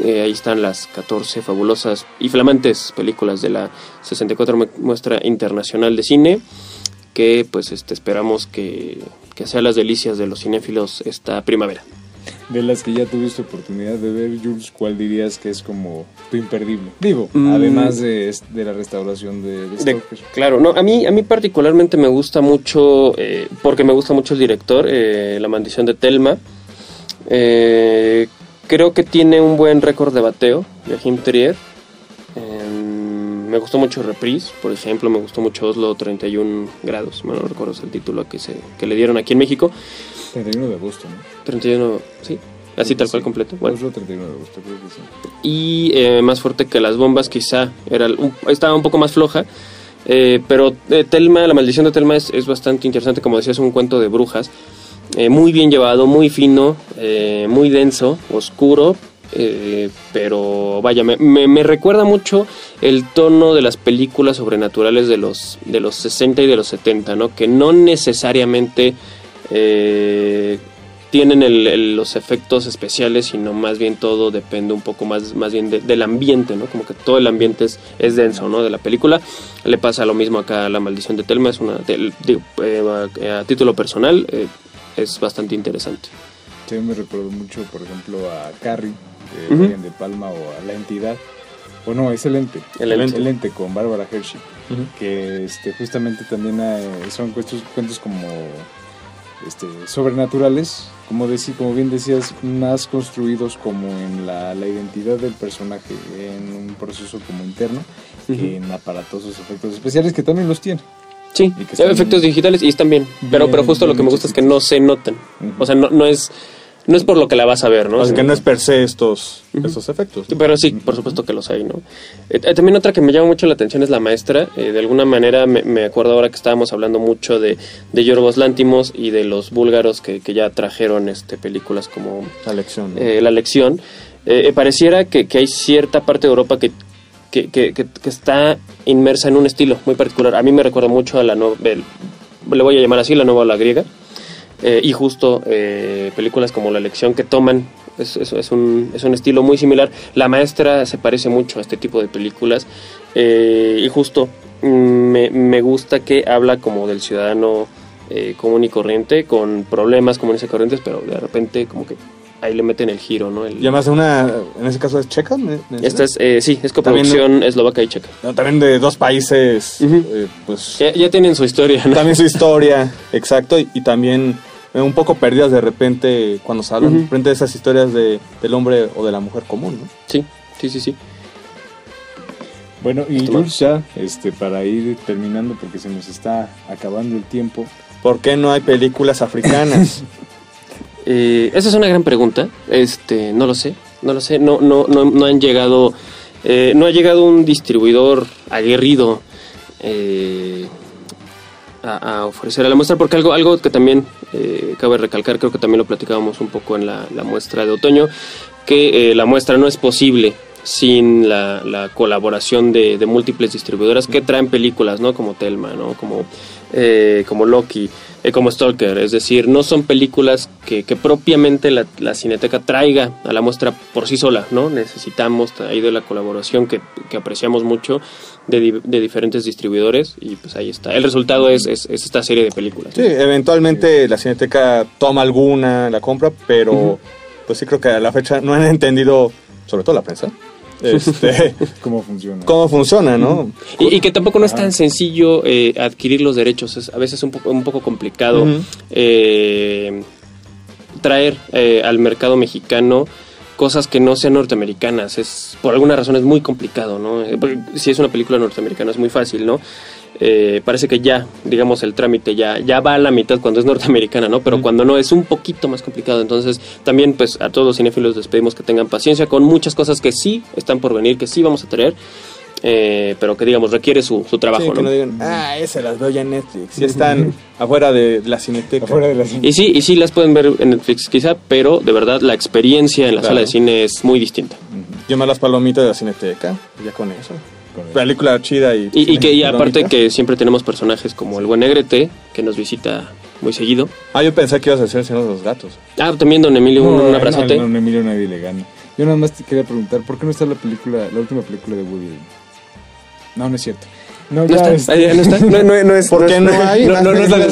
eh, ahí están las 14 fabulosas y flamantes películas de la 64 mu- Muestra Internacional de Cine, que pues este, esperamos que, que sea las delicias de los cinéfilos esta primavera. De las que ya tuviste oportunidad de ver, Jules, ¿cuál dirías que es como tu imperdible? Digo, Mm. además de, de la restauración de, de De- Stoker. claro, no, a mí, a mí particularmente me gusta mucho, eh, porque me gusta mucho el director, eh, La maldición de Telma. Eh, creo que tiene un buen récord de bateo, Joachim Trier. Eh, me gustó mucho Reprise, por ejemplo, me gustó mucho Oslo 31 grados, bueno, no recuerdo el título que, se, que le dieron aquí en México. 31 de agosto, ¿no? 31, sí, así tal cual completo. Bueno. Oslo 31 de agosto, creo que sí. y eh, más fuerte que las bombas quizá era un- estaba un poco más floja eh, pero eh, Telma la maldición de Telma es, es bastante interesante como decías un cuento de brujas eh, muy bien llevado muy fino muy denso oscuro pero vaya, me, me- me recuerda mucho el tono de las películas sobrenaturales de los, de los 60 y de los 70, ¿no? Que no necesariamente eh, tienen el- el- los efectos especiales, sino más bien todo depende un poco más, más bien de- del ambiente, ¿no? Como que todo el ambiente es, es denso, ¿no? De la película. Le pasa lo mismo acá a La Maldición de Telma, es una, del- digo, eh, a, a título personal, eh, es bastante interesante. Sí, me recuerdo mucho, por ejemplo, a Carrie, de Ujú. Brian De Palma, o a La Entidad. O no, es El Ente. El Ente. con Bárbara Hershey. Que este, justamente también eh, son cuentos, cuentos como este, sobrenaturales, como, deci- como bien decías, más construidos como en la, la identidad del personaje, en un proceso como interno, que en aparatosos efectos especiales que también los tiene. Sí, efectos digitales y están bien, pero, bien- pero justo lo que me gusta es que no se notan. O sea, no, no es no es por lo que la vas a ver, ¿no? O sea, que no es per se estos, estos efectos. Pero sí, por supuesto que los hay, ¿no? Eh, eh, también otra que me llama mucho la atención es la maestra. Eh, de alguna manera me, me acuerdo ahora que estábamos hablando mucho de, de Yorgos Lántimos y de los búlgaros que, que ya trajeron este, películas como La lección. ¿no? La Lección. Pareciera que, que hay cierta parte de Europa que, que, que- que- está inmersa en un estilo muy particular. A mí me recuerda mucho a la novela, le voy a llamar así, la nueva ola griega. Eh, y justo eh, películas como La Lección que toman, es, es- es un, es un estilo muy similar. La maestra se parece mucho a este tipo de películas. eh, y justo mm, me, me gusta que habla como del ciudadano eh, común y corriente, con problemas comunes y corrientes, pero de repente como que ahí le meten el giro, ¿no? El- Y además una, en ese caso es checa. ¿me- me esta es, eh, sí, es coproducción eslovaca y checa. No, también de dos países, eh, pues... Ya, ya tienen su historia, ¿no? También su historia, *laughs* exacto, y, y también un poco perdidas de repente cuando se hablan frente a esas historias de, del hombre o de la mujer común, ¿no? Sí, sí, sí, sí. Bueno, y. Jules, ya, este, para ir terminando, porque se nos está acabando el tiempo. ¿Por qué no hay películas africanas? *laughs* Eh, esa es una gran pregunta. Este, no lo sé, no lo sé. No, no, no, no han llegado, eh, no ha llegado un distribuidor aguerrido eh, a, a ofrecer a la muestra, porque algo, algo que también eh, cabe recalcar, creo que también lo platicábamos un poco en la, la muestra de otoño, que eh, la muestra no es posible sin la, la colaboración de, de múltiples distribuidoras que traen películas, ¿no? Como Telma, ¿no? Como, eh, como Loki, eh, como Stalker. Es decir, no son películas que, que propiamente la, la Cineteca traiga a la muestra por sí sola, ¿no? Necesitamos ahí de la colaboración que, que apreciamos mucho de, di- de diferentes distribuidores y pues ahí está. El resultado es, es, es esta serie de películas. Sí, eventualmente la Cineteca toma alguna, la compra, pero pues sí creo que a la fecha no han *laughs* entendido, sobre todo la prensa, este, *laughs* ¿Cómo funciona? cómo funciona, ¿no? Y, y que tampoco no es tan sencillo eh, adquirir los derechos, es a veces un poco, un poco complicado eh, traer eh, al mercado mexicano cosas que no sean norteamericanas. Es, por alguna razón es muy complicado, ¿no? Porque Si es una película norteamericana es muy fácil, ¿no? Eh, parece que ya, digamos, el trámite ya, ya va a la mitad cuando es norteamericana, ¿no? Pero cuando no es un poquito más complicado. Entonces, también, pues, a todos los cinéfilos les pedimos que tengan paciencia con muchas cosas que sí están por venir, que sí vamos a traer, eh, pero que, digamos, requiere su, su trabajo, Sí, que ¿no? no digan, ah, ese las veo ya en Netflix. Ya están afuera de la Cineteca. Y sí, y sí las pueden ver en Netflix quizá, pero de verdad la experiencia en la Claro. sala de cine es muy distinta. Yo más las palomitas de la Cineteca, ya con eso. Película chida y... Y, y que y aparte que siempre tenemos personajes como el buen Negrete, que nos visita muy seguido. Ah, yo pensé que ibas a decir el Señor de los Gatos. Ah, también don Emilio, un, un No, abrazote. No, no, no, Emilio nadie le gana. Yo nada más te quería preguntar, ¿por qué no está la película, la última película de Woody? No, no es cierto. No, No está, este- ah, no está. *laughs* No, no, no es, ¿Por qué *laughs* no es- hay? No, no, no es la de,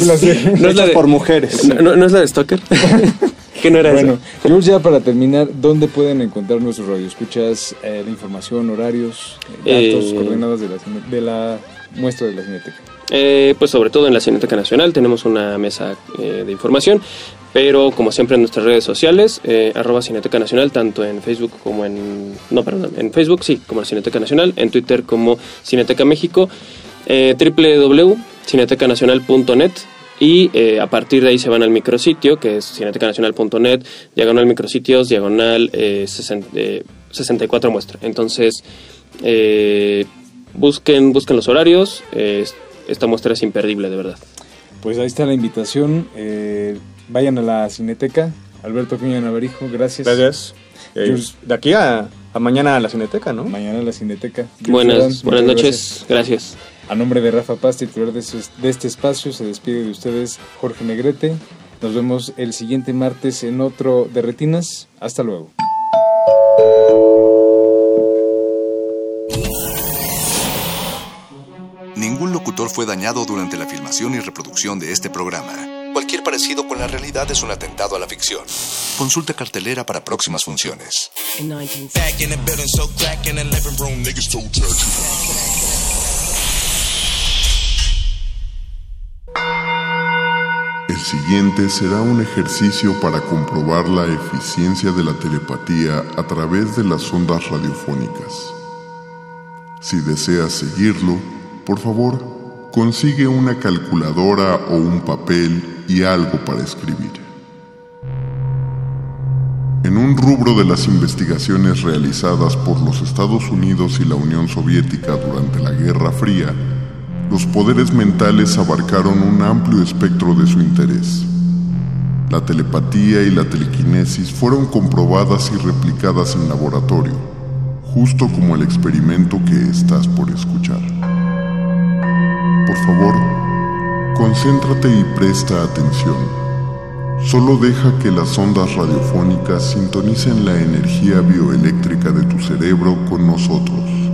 no es la de- por mujeres. No, no- no es la de Stalker. *laughs* que no era Bueno, eso. Jules, ya para terminar, ¿dónde pueden encontrar nuestro radio? ¿Escuchas eh, la información, horarios, eh, datos, Eh, coordenadas de la, cine- de la muestra de la Cineteca? Eh, pues sobre todo en la Cineteca Nacional tenemos una mesa eh, de información, pero como siempre en nuestras redes sociales, eh, arroba Cineteca Nacional, tanto en Facebook como en... No, perdón, en Facebook sí, como la Cineteca Nacional, en Twitter como Cineteca México, www.cinetecanacional.net y eh, a partir de ahí se van al micrositio, que es cinetecanacional.net, diagonal micrositios, diagonal eh, sesen- eh, 64 muestra. Entonces, eh, busquen, busquen los horarios, eh, esta muestra es imperdible, de verdad. Pues ahí está la invitación. eh, vayan a la Cineteca. Alberto Piña Navarijo, gracias. Gracias. Eh, de aquí a, a mañana a la Cineteca, ¿no? Mañana a la Cineteca. Buenas, buenas noches, gracias. A nombre de Rafa Paz, titular de, este- de este espacio, se despide de ustedes Jorge Negrete. Nos vemos el siguiente martes en otro de Retinas. Hasta luego. Ningún locutor fue dañado durante la filmación y reproducción de este programa. Cualquier parecido con la realidad es un atentado a la ficción. Consulta cartelera para próximas funciones. Siguiente será un ejercicio para comprobar la eficiencia de la telepatía a través de las ondas radiofónicas. Si deseas seguirlo, por favor, consigue una calculadora o un papel y algo para escribir. En un rubro de las investigaciones realizadas por los Estados Unidos y la Unión Soviética durante la Guerra Fría, los poderes mentales abarcaron un amplio espectro de su interés. La telepatía y la telequinesis fueron comprobadas y replicadas en laboratorio, justo como el experimento que estás por escuchar. Por favor, concéntrate y presta atención. Solo deja que las ondas radiofónicas sintonicen la energía bioeléctrica de tu cerebro con nosotros.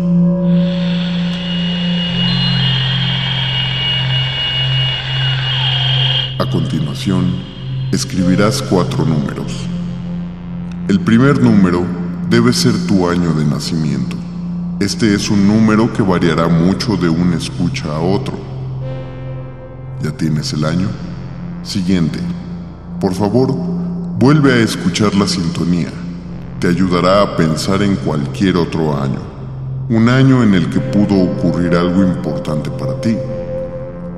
Continuación, escribirás cuatro números. El primer número debe ser tu año de nacimiento. Este es un número que variará mucho de un escucha a otro. ¿Ya tienes el año? Siguiente. Por favor, vuelve a escuchar la sintonía. Te ayudará a pensar en cualquier otro año. Un año en el que pudo ocurrir algo importante para ti.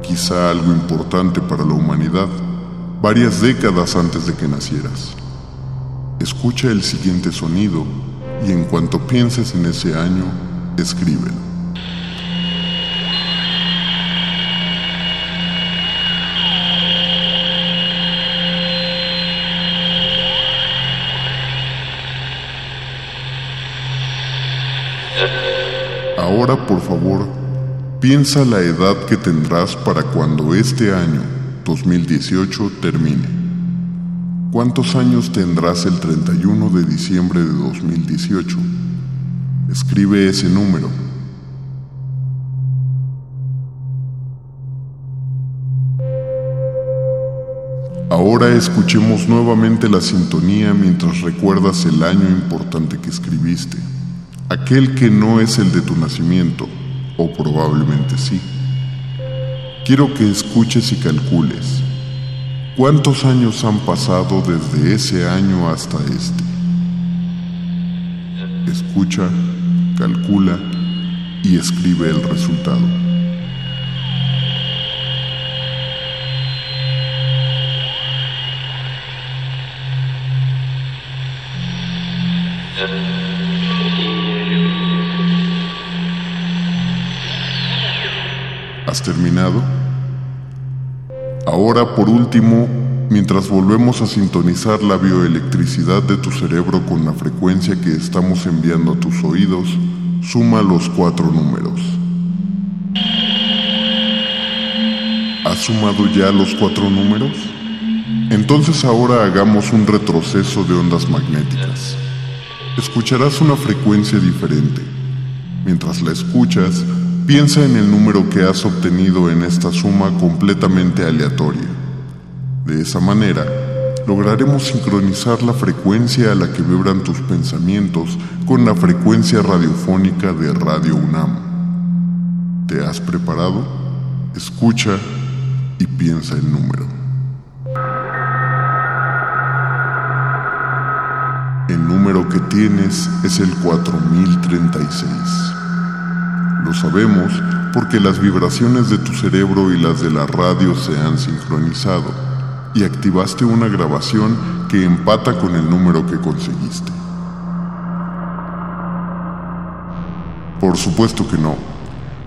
Quizá algo importante para la humanidad. Varias décadas antes de que nacieras. Escucha el siguiente sonido y en cuanto pienses en ese año, escríbelo. Ahora, por favor, piensa la edad que tendrás para cuando este año, 2018, termine. ¿Cuántos años tendrás el 31 de diciembre de 2018? Escribe ese número. Ahora escuchemos nuevamente la sintonía mientras recuerdas el año importante que escribiste, aquel que no es el de tu nacimiento, o probablemente sí. Quiero que escuches y calcules. ¿Cuántos años han pasado desde ese año hasta este? Escucha, calcula y escribe el resultado. Terminado? Ahora, por último, mientras volvemos a sintonizar la bioelectricidad de tu cerebro con la frecuencia que estamos enviando a tus oídos, suma los cuatro números. ¿Has sumado ya los cuatro números? Entonces ahora hagamos un retroceso de ondas magnéticas. Escucharás una frecuencia diferente. Mientras la escuchas, piensa en el número que has obtenido en esta suma completamente aleatoria. De esa manera, lograremos sincronizar la frecuencia a la que vibran tus pensamientos con la frecuencia radiofónica de Radio UNAM. ¿Te has preparado? Escucha y piensa el número. El número que tienes es el 4036. Lo sabemos porque las vibraciones de tu cerebro y las de la radio se han sincronizado y activaste una grabación que empata con el número que conseguiste. Por supuesto que no.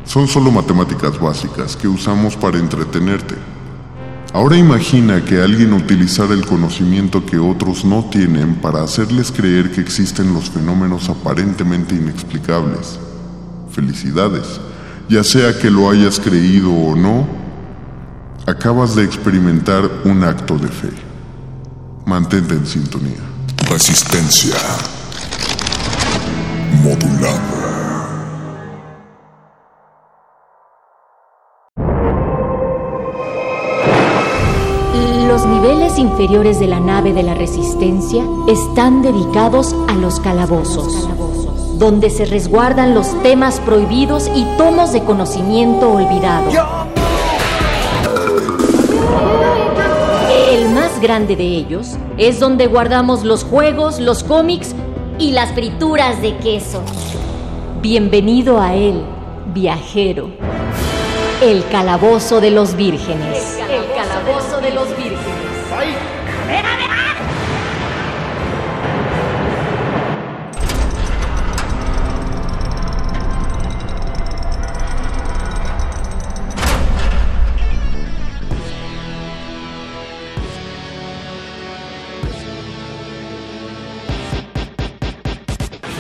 Son solo matemáticas básicas que usamos para entretenerte. Ahora imagina que alguien utilizara el conocimiento que otros no tienen para hacerles creer que existen los fenómenos aparentemente inexplicables. Felicidades, ya sea que lo hayas creído o no, acabas de experimentar un acto de fe. Mantente en sintonía. Resistencia modulada. Los niveles inferiores de la nave de la Resistencia están dedicados a los calabozos, donde se resguardan los temas prohibidos y tomos de conocimiento olvidado. El más grande de ellos es donde guardamos los juegos, los cómics y las frituras de queso. Bienvenido a él, viajero. El calabozo de los vírgenes. El calabozo de los vírgenes.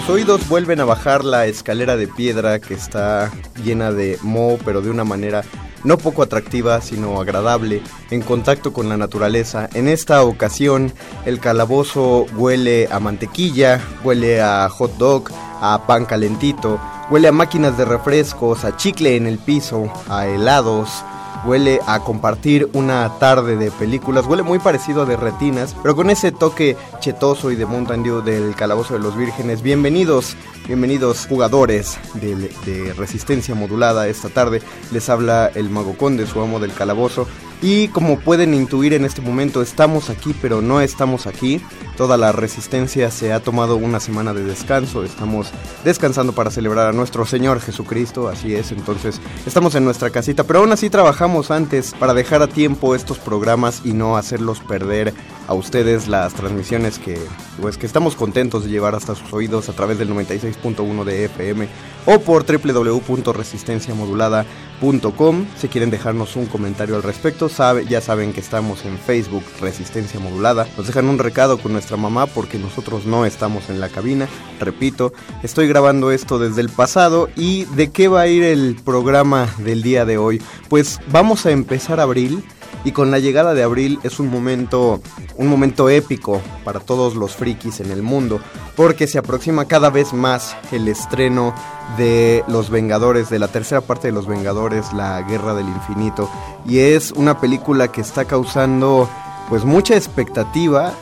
Oídos vuelven a bajar la escalera de piedra que está llena de moho, pero de una manera no poco atractiva, sino agradable, en contacto con la naturaleza. En esta ocasión, el calabozo huele a mantequilla, huele a hot dog, a pan calentito, huele a máquinas de refrescos, a chicle en el piso, a helados, huele a compartir una tarde de películas, huele muy parecido a de retinas, pero con ese toque chetoso y de Mountain Dew del Calabozo de los Vírgenes. Bienvenidos, bienvenidos jugadores de, de Resistencia Modulada esta tarde. Les habla el Mago Conde, su amo del Calabozo. Y como pueden intuir en este momento, estamos aquí, pero no estamos aquí. Toda la resistencia se ha tomado una semana de descanso. Estamos descansando para celebrar a nuestro Señor Jesucristo. Así es, entonces estamos en nuestra casita. Pero aún así trabajamos antes para dejar a tiempo estos programas y no hacerlos perder a ustedes las transmisiones que, pues, que estamos contentos de llevar hasta sus oídos a través del 96.1 de FM o por www.resistenciamodulada.com. Si quieren dejarnos un comentario al respecto, sabe, ya saben que estamos en Facebook Resistencia Modulada. Nos dejan un recado con nuestra mamá porque nosotros no estamos en la cabina. Repito, estoy grabando esto desde el pasado y ¿de qué va a ir el programa del día de hoy? Pues vamos a empezar abril y con la llegada de abril es un momento un momento épico para todos los frikis en el mundo porque se aproxima cada vez más el estreno de Los Vengadores, de la tercera parte de Los Vengadores, La Guerra del Infinito. Y es una película que está causando pues mucha expectativa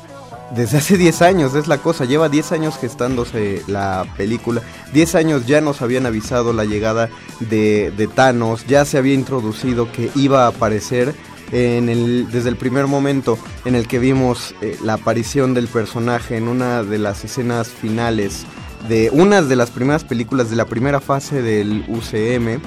desde hace 10 años, es la cosa, lleva 10 años gestándose la película, 10 años ya nos habían avisado la llegada de, de Thanos, ya se había introducido que iba a aparecer desde el primer momento en el que vimos eh, la aparición del personaje en una de las escenas finales de una de las primeras películas de la primera fase del UCM.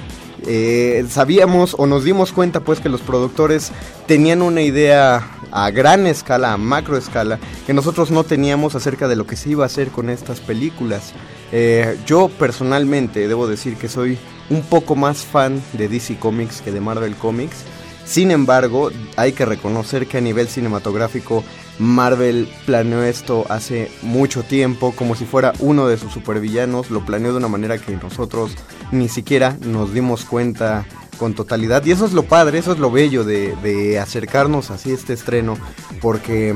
Eh, sabíamos o nos dimos cuenta pues que los productores tenían una idea a gran escala, a macro escala, que nosotros no teníamos acerca de lo que se iba a hacer con estas películas. Eh, yo personalmente debo decir que soy un poco más fan de DC Comics que de Marvel Comics. Sin embargo, hay que reconocer que a nivel cinematográfico Marvel planeó esto hace mucho tiempo, como si fuera uno de sus supervillanos, lo planeó de una manera que nosotros ni siquiera nos dimos cuenta con totalidad. Y eso es lo padre, eso es lo bello de, acercarnos así a este estreno, porque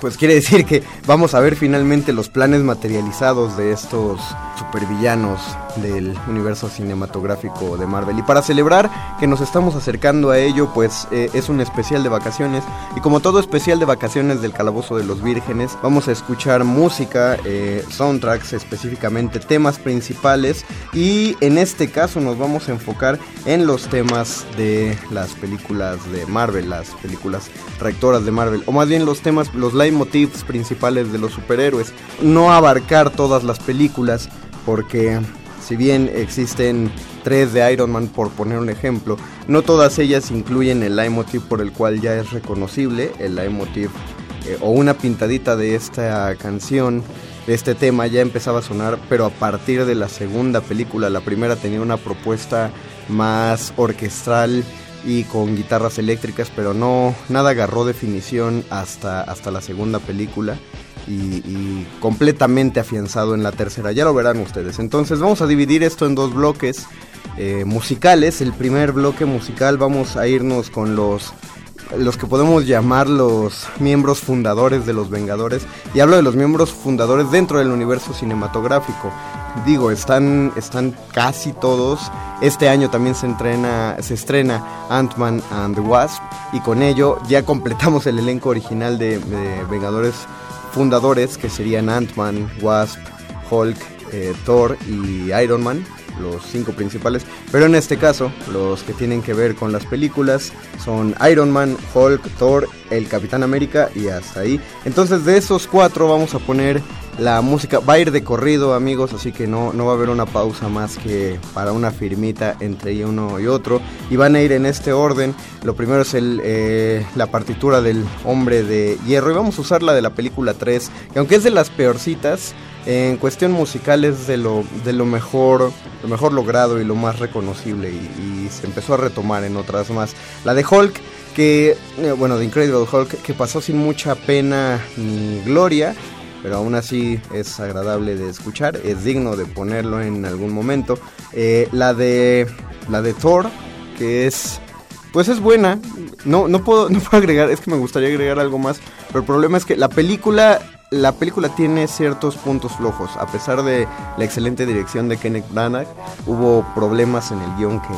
pues quiere decir que vamos a ver finalmente los planes materializados de estos supervillanos del universo cinematográfico de Marvel. Y para celebrar que nos estamos acercando a ello, pues eh, es un especial de vacaciones. Y como todo especial de vacaciones del Calabozo de los Vírgenes, vamos a escuchar música, eh, soundtracks específicamente, temas principales. Y en este caso nos vamos a enfocar en los temas de las películas de Marvel, las películas rectoras de Marvel. O más bien los temas, los leitmotivs principales de los superhéroes. No abarcar todas las películas porque si bien existen tres de Iron Man por poner un ejemplo, no todas ellas incluyen el leitmotiv por el cual ya es reconocible, el leitmotiv eh, o una pintadita de esta canción, este tema ya empezaba a sonar, pero a partir de la segunda película, la primera tenía una propuesta más orquestral y con guitarras eléctricas, pero no nada agarró definición hasta, hasta la segunda película y, completamente afianzado en la tercera. Ya lo verán ustedes. Entonces vamos a dividir esto en dos bloques eh, musicales. El primer bloque musical vamos a irnos con los los que podemos llamar los miembros fundadores de los Vengadores. Y hablo de los miembros fundadores dentro del universo cinematográfico. Digo, están, están casi todos. Este año también se, entrena, se estrena Ant-Man and the Wasp. Y con ello ya completamos el elenco original de, Vengadores fundadores, que serían Ant-Man, Wasp, Hulk, eh, Thor y Iron Man los cinco principales, pero en este caso los que tienen que ver con las películas son Iron Man, Hulk, Thor, el Capitán América y hasta ahí. Entonces de esos cuatro vamos a poner la música, va a ir de corrido amigos, así que no, no va a haber una pausa más que para una firmita entre uno y otro y van a ir en este orden. Lo primero es el, eh, la partitura del hombre de hierro y vamos a usar la de la película 3, que aunque es de las peorcitas, en cuestión musical es de lo, de lo mejor lo mejor logrado y lo más reconocible y, se empezó a retomar en otras más. La de Hulk, que, eh, bueno, de Incredible Hulk, que pasó sin mucha pena ni gloria, pero aún así es agradable de escuchar, es digno de ponerlo en algún momento. Eh, la de la de Thor, que es pues es buena. No, no puedo, *laughs* no puedo agregar, es que me gustaría agregar algo más. Pero el problema es que la película, la película tiene ciertos puntos flojos. A pesar de la excelente dirección de Kenneth Branagh, hubo problemas en el guion que,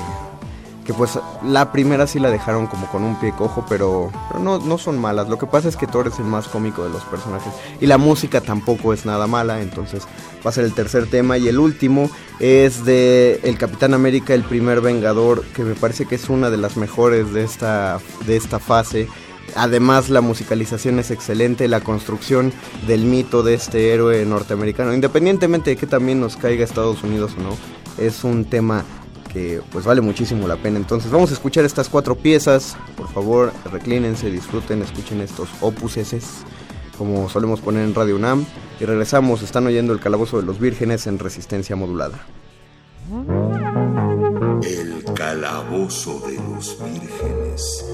que pues la primera sí la dejaron como con un pie cojo, pero, no, no son malas. Lo que pasa es que Thor es el más cómico de los personajes. Y la música tampoco es nada mala, entonces va a ser el tercer tema. Y el último es de El Capitán América, el primer Vengador, que me parece que es una de las mejores de esta, de esta fase. Además la musicalización es excelente, la construcción del mito de este héroe norteamericano, independientemente de que también nos caiga Estados Unidos o no, es un tema que pues vale muchísimo la pena. Entonces vamos a escuchar estas cuatro piezas, por favor reclínense, disfruten, escuchen estos opuses como solemos poner en Radio UNAM y regresamos, están oyendo el calabozo de los vírgenes en resistencia modulada. El calabozo de los vírgenes.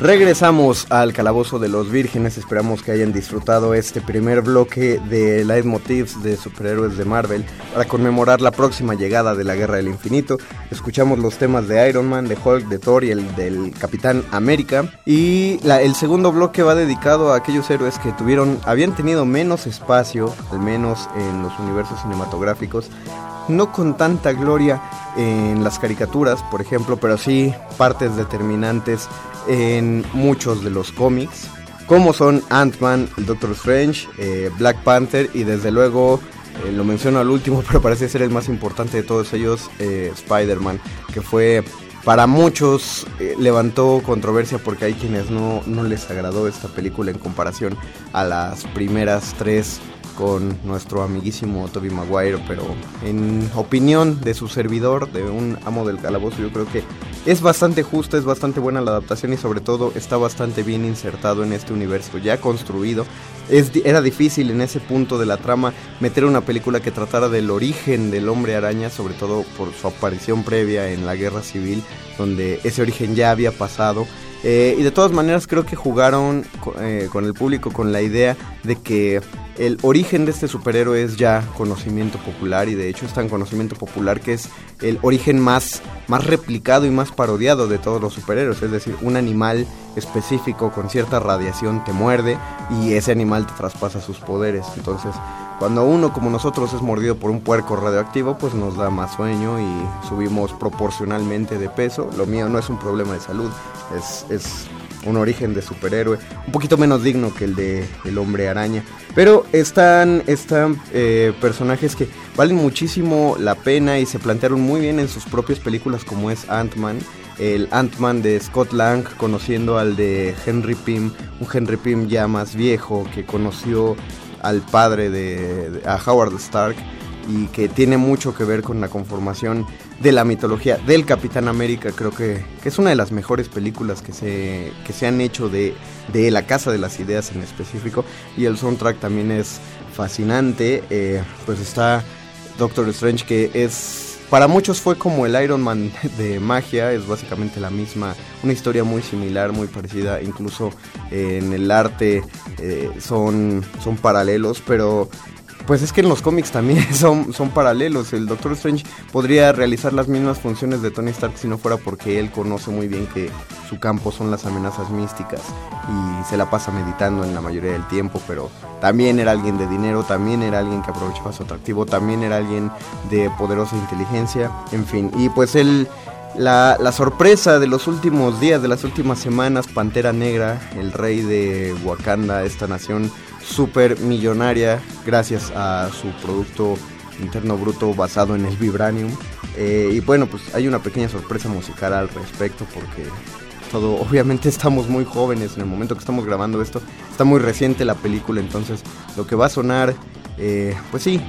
Regresamos al Calabozo de los Vírgenes. Esperamos que hayan disfrutado este primer bloque de Leitmotivs de superhéroes de Marvel para conmemorar la próxima llegada de la Guerra del Infinito. Escuchamos los temas de Iron Man, de Hulk, de Thor y el del Capitán América. Y el segundo bloque va dedicado a aquellos héroes que tuvieron, habían tenido menos espacio, al menos en los universos cinematográficos, no con tanta gloria en las caricaturas, por ejemplo, pero sí partes determinantes en muchos de los cómics, como son Ant-Man, Doctor Strange, eh, Black Panther y desde luego, eh, lo menciono al último, *laughs* pero parece ser el más importante de todos ellos, eh, Spider-Man, que fue para muchos levantó controversia porque hay quienes no, no les agradó esta película en comparación a las primeras tres con nuestro amiguísimo Toby Maguire, pero en opinión de su servidor, de un amo del calabozo, yo creo que es bastante justa, es bastante buena la adaptación y sobre todo está bastante bien insertado en este universo ya construido. Era difícil en ese punto de la trama meter una película que tratara del origen del hombre araña, sobre todo por su aparición previa en la guerra civil, donde ese origen ya había pasado. Eh, y de todas maneras creo que jugaron eh, con el público con la idea de que el origen de este superhéroe es ya conocimiento popular y de hecho es tan conocimiento popular que es el origen más, más replicado y más parodiado de todos los superhéroes. Es decir, un animal específico con cierta radiación te muerde y ese animal te traspasa sus poderes. Entonces, cuando uno como nosotros es mordido por un puerco radioactivo, pues nos da más sueño y subimos proporcionalmente de peso. Lo mío no es un problema de salud, es, es un origen de superhéroe, un poquito menos digno que el de el hombre araña. Pero están, están eh, personajes que valen muchísimo la pena y se plantearon muy bien en sus propias películas como es Ant-Man. El Ant-Man de Scott Lang conociendo al de Henry Pym, un Henry Pym ya más viejo que conoció al padre de, de- a Howard Stark y que tiene mucho que ver con la conformación de la mitología del Capitán América. Creo que, que es una de las mejores películas que se, que se han hecho de, de La Casa de las Ideas en específico. Y el soundtrack también es fascinante. Eh, pues está Doctor Strange que es... Para muchos fue como el Iron Man *laughs* de magia, es básicamente la misma, una historia muy similar, muy parecida, incluso en el arte eh, son, son paralelos, pero pues es que en los cómics también *laughs* son, son paralelos. El Doctor Strange podría realizar las mismas funciones de Tony Stark si no fuera porque él conoce muy bien que su campo son las amenazas místicas y se la pasa meditando en la mayoría del tiempo, pero también era alguien de dinero, también era alguien que aprovechaba su atractivo, también era alguien de poderosa inteligencia, en fin. Y pues él... La, sorpresa de los últimos días, de las últimas semanas, Pantera Negra, el rey de Wakanda, esta nación súper millonaria, gracias a su producto interno bruto basado en el vibranium. Eh, y bueno, pues hay una pequeña sorpresa musical al respecto porque todo, *laughs* obviamente estamos muy jóvenes en el momento que estamos grabando esto, está muy reciente la película, entonces lo que va a sonar, eh, pues sí,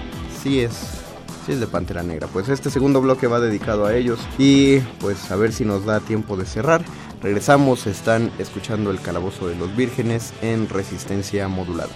sí es, sí es de Pantera Negra. Pues este segundo bloque va dedicado a ellos y pues a ver si nos da tiempo de cerrar. Regresamos, están escuchando el calabozo de los vírgenes en resistencia modulada.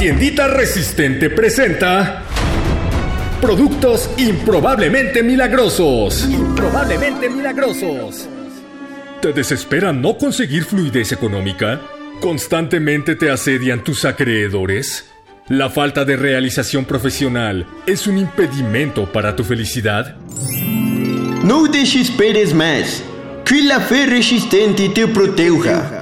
Tiendita resistente presenta productos improbablemente milagrosos. Improbablemente milagrosos. ¿Te desespera no conseguir fluidez económica? ¿Constantemente te asedian tus acreedores? ¿La falta de realización profesional es un impedimento para tu felicidad? No desesperes más. Que la fe resistente te proteja.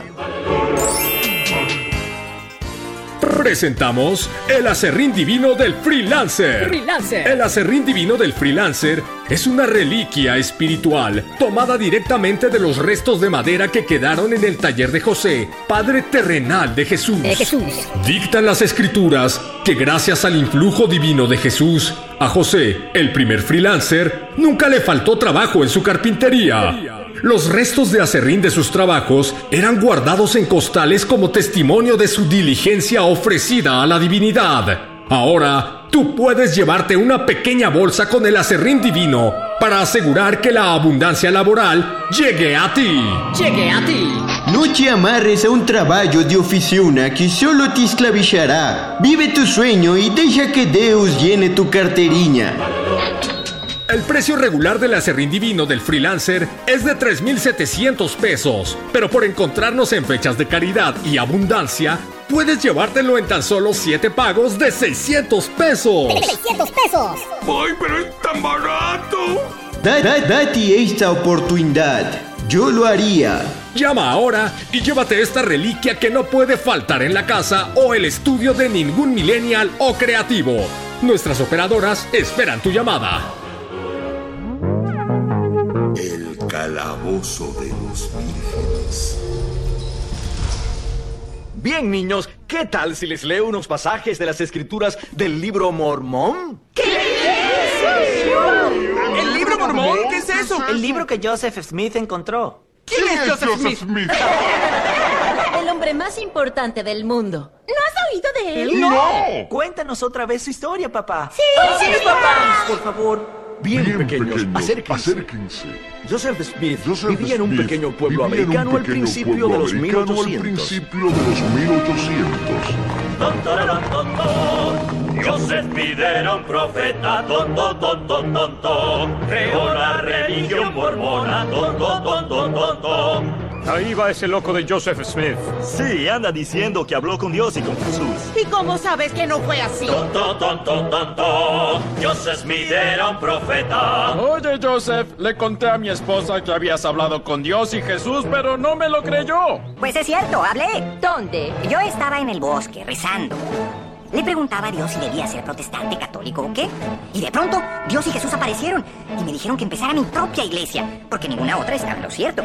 Presentamos el acerrín divino del freelancer. Freelancer. El acerrín divino del freelancer es una reliquia espiritual tomada directamente de los restos de madera que quedaron en el taller de José, padre terrenal de Jesús. De Jesús. Dictan las escrituras que gracias al influjo divino de Jesús, a José, el primer freelancer, nunca le faltó trabajo en su carpintería. Los restos de acerrín de sus trabajos eran guardados en costales como testimonio de su diligencia ofrecida a la divinidad. Ahora, tú puedes llevarte una pequeña bolsa con el acerrín divino para asegurar que la abundancia laboral llegue a ti. Llegue a ti. No te amarres a un trabajo de oficina que solo te esclavizará. Vive tu sueño y deja que Dios llene tu carteriña. El precio regular del acerrín divino del freelancer es de 3.700 pesos, pero por encontrarnos en fechas de caridad y abundancia, puedes llevártelo en tan solo 7 pagos de 600 pesos. 600 pesos. ¡Ay, pero es tan barato! Da- da- date esta oportunidad. Yo lo haría. Llama ahora y llévate esta reliquia que no puede faltar en la casa o el estudio de ningún millennial o creativo. Nuestras operadoras esperan tu llamada. Calabozo de los vírgenes. Bien, niños, ¿qué tal si les leo unos pasajes de las escrituras del libro Mormón? ¿El libro mormón? ¿Qué es eso? El libro que Joseph Smith encontró. ¿Quién es Joseph Smith? El hombre más importante del mundo. ¿No has oído de él? ¡No! Cuéntanos otra vez su historia, papá. Sí, sí, sí, papá. Por favor. Bien, Bien pequeños, pequeños, acérquense. acérquense. Joseph Smith Joseph vivía en un pequeño pueblo americano al principio pueblo de los americano al 1800. principio de los 1800. Joseph Smith era un profeta, ton, ton, ton, ton, ton, ton. Creó la religión mormona, ton, ton, ton, ton, ton, ton. Ahí va ese loco de Joseph Smith. Sí, anda diciendo que habló con Dios y con Jesús. ¿Y cómo sabes que no fue así? Ton, ton, ton, ton, ton, ton. Joseph Smith era un profeta. Oye, Joseph, le conté a mi esposa que habías hablado con Dios y Jesús, pero no me lo creyó. Pues es cierto, hablé. ¿Dónde? Yo estaba en el bosque rezando. Le preguntaba a Dios si debía ser protestante, católico o qué. Y de pronto, Dios y Jesús aparecieron y me dijeron que empezara mi propia iglesia, porque ninguna otra está en lo cierto.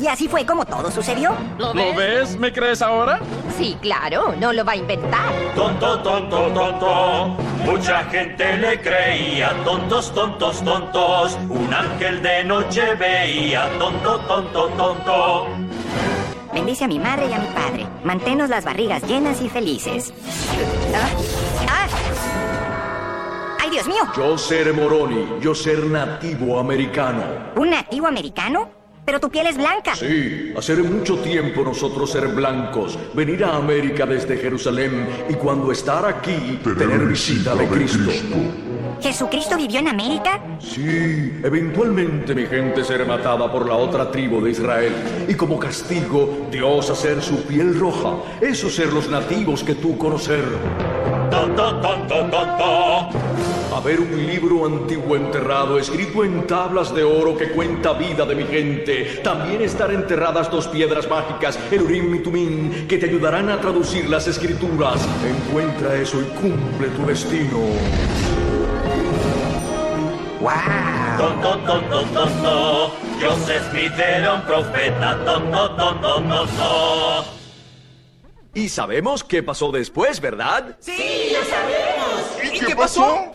Y así fue como todo sucedió. ¿Lo ves? ¿Me crees ahora? Sí, claro, no lo va a inventar. Tonto, tonto, tonto. Mucha gente le creía. Tontos, tontos, tontos. Un ángel de noche veía. Tonto, tonto, tonto. Bendice a mi madre y a mi padre. Manténnos las barrigas llenas y felices. ¿Ah? ¡Ah! ¡Ay, Dios mío! Yo ser Moroni, yo ser nativo americano. ¿Un nativo americano? Pero tu piel es blanca. Sí, hace mucho tiempo nosotros ser blancos, venir a América desde Jerusalén y cuando estar aquí, tener visita de Cristo. ¿Jesucristo vivió en América? Sí, eventualmente mi gente ser matada por la otra tribu de Israel y como castigo Dios hacer su piel roja, eso ser los nativos que tú conocer. Haber un libro antiguo enterrado escrito en tablas de oro que cuenta vida de mi gente. También estar enterradas dos piedras mágicas, el Urim y Tumim, que te ayudarán a traducir las escrituras. Encuentra eso y cumple tu destino. ¡Wow! Smith era un profeta. Tonto, tonto, tonto. Y sabemos qué pasó después, ¿verdad? ¡Sí, lo sabemos! ¿Y, qué pasó?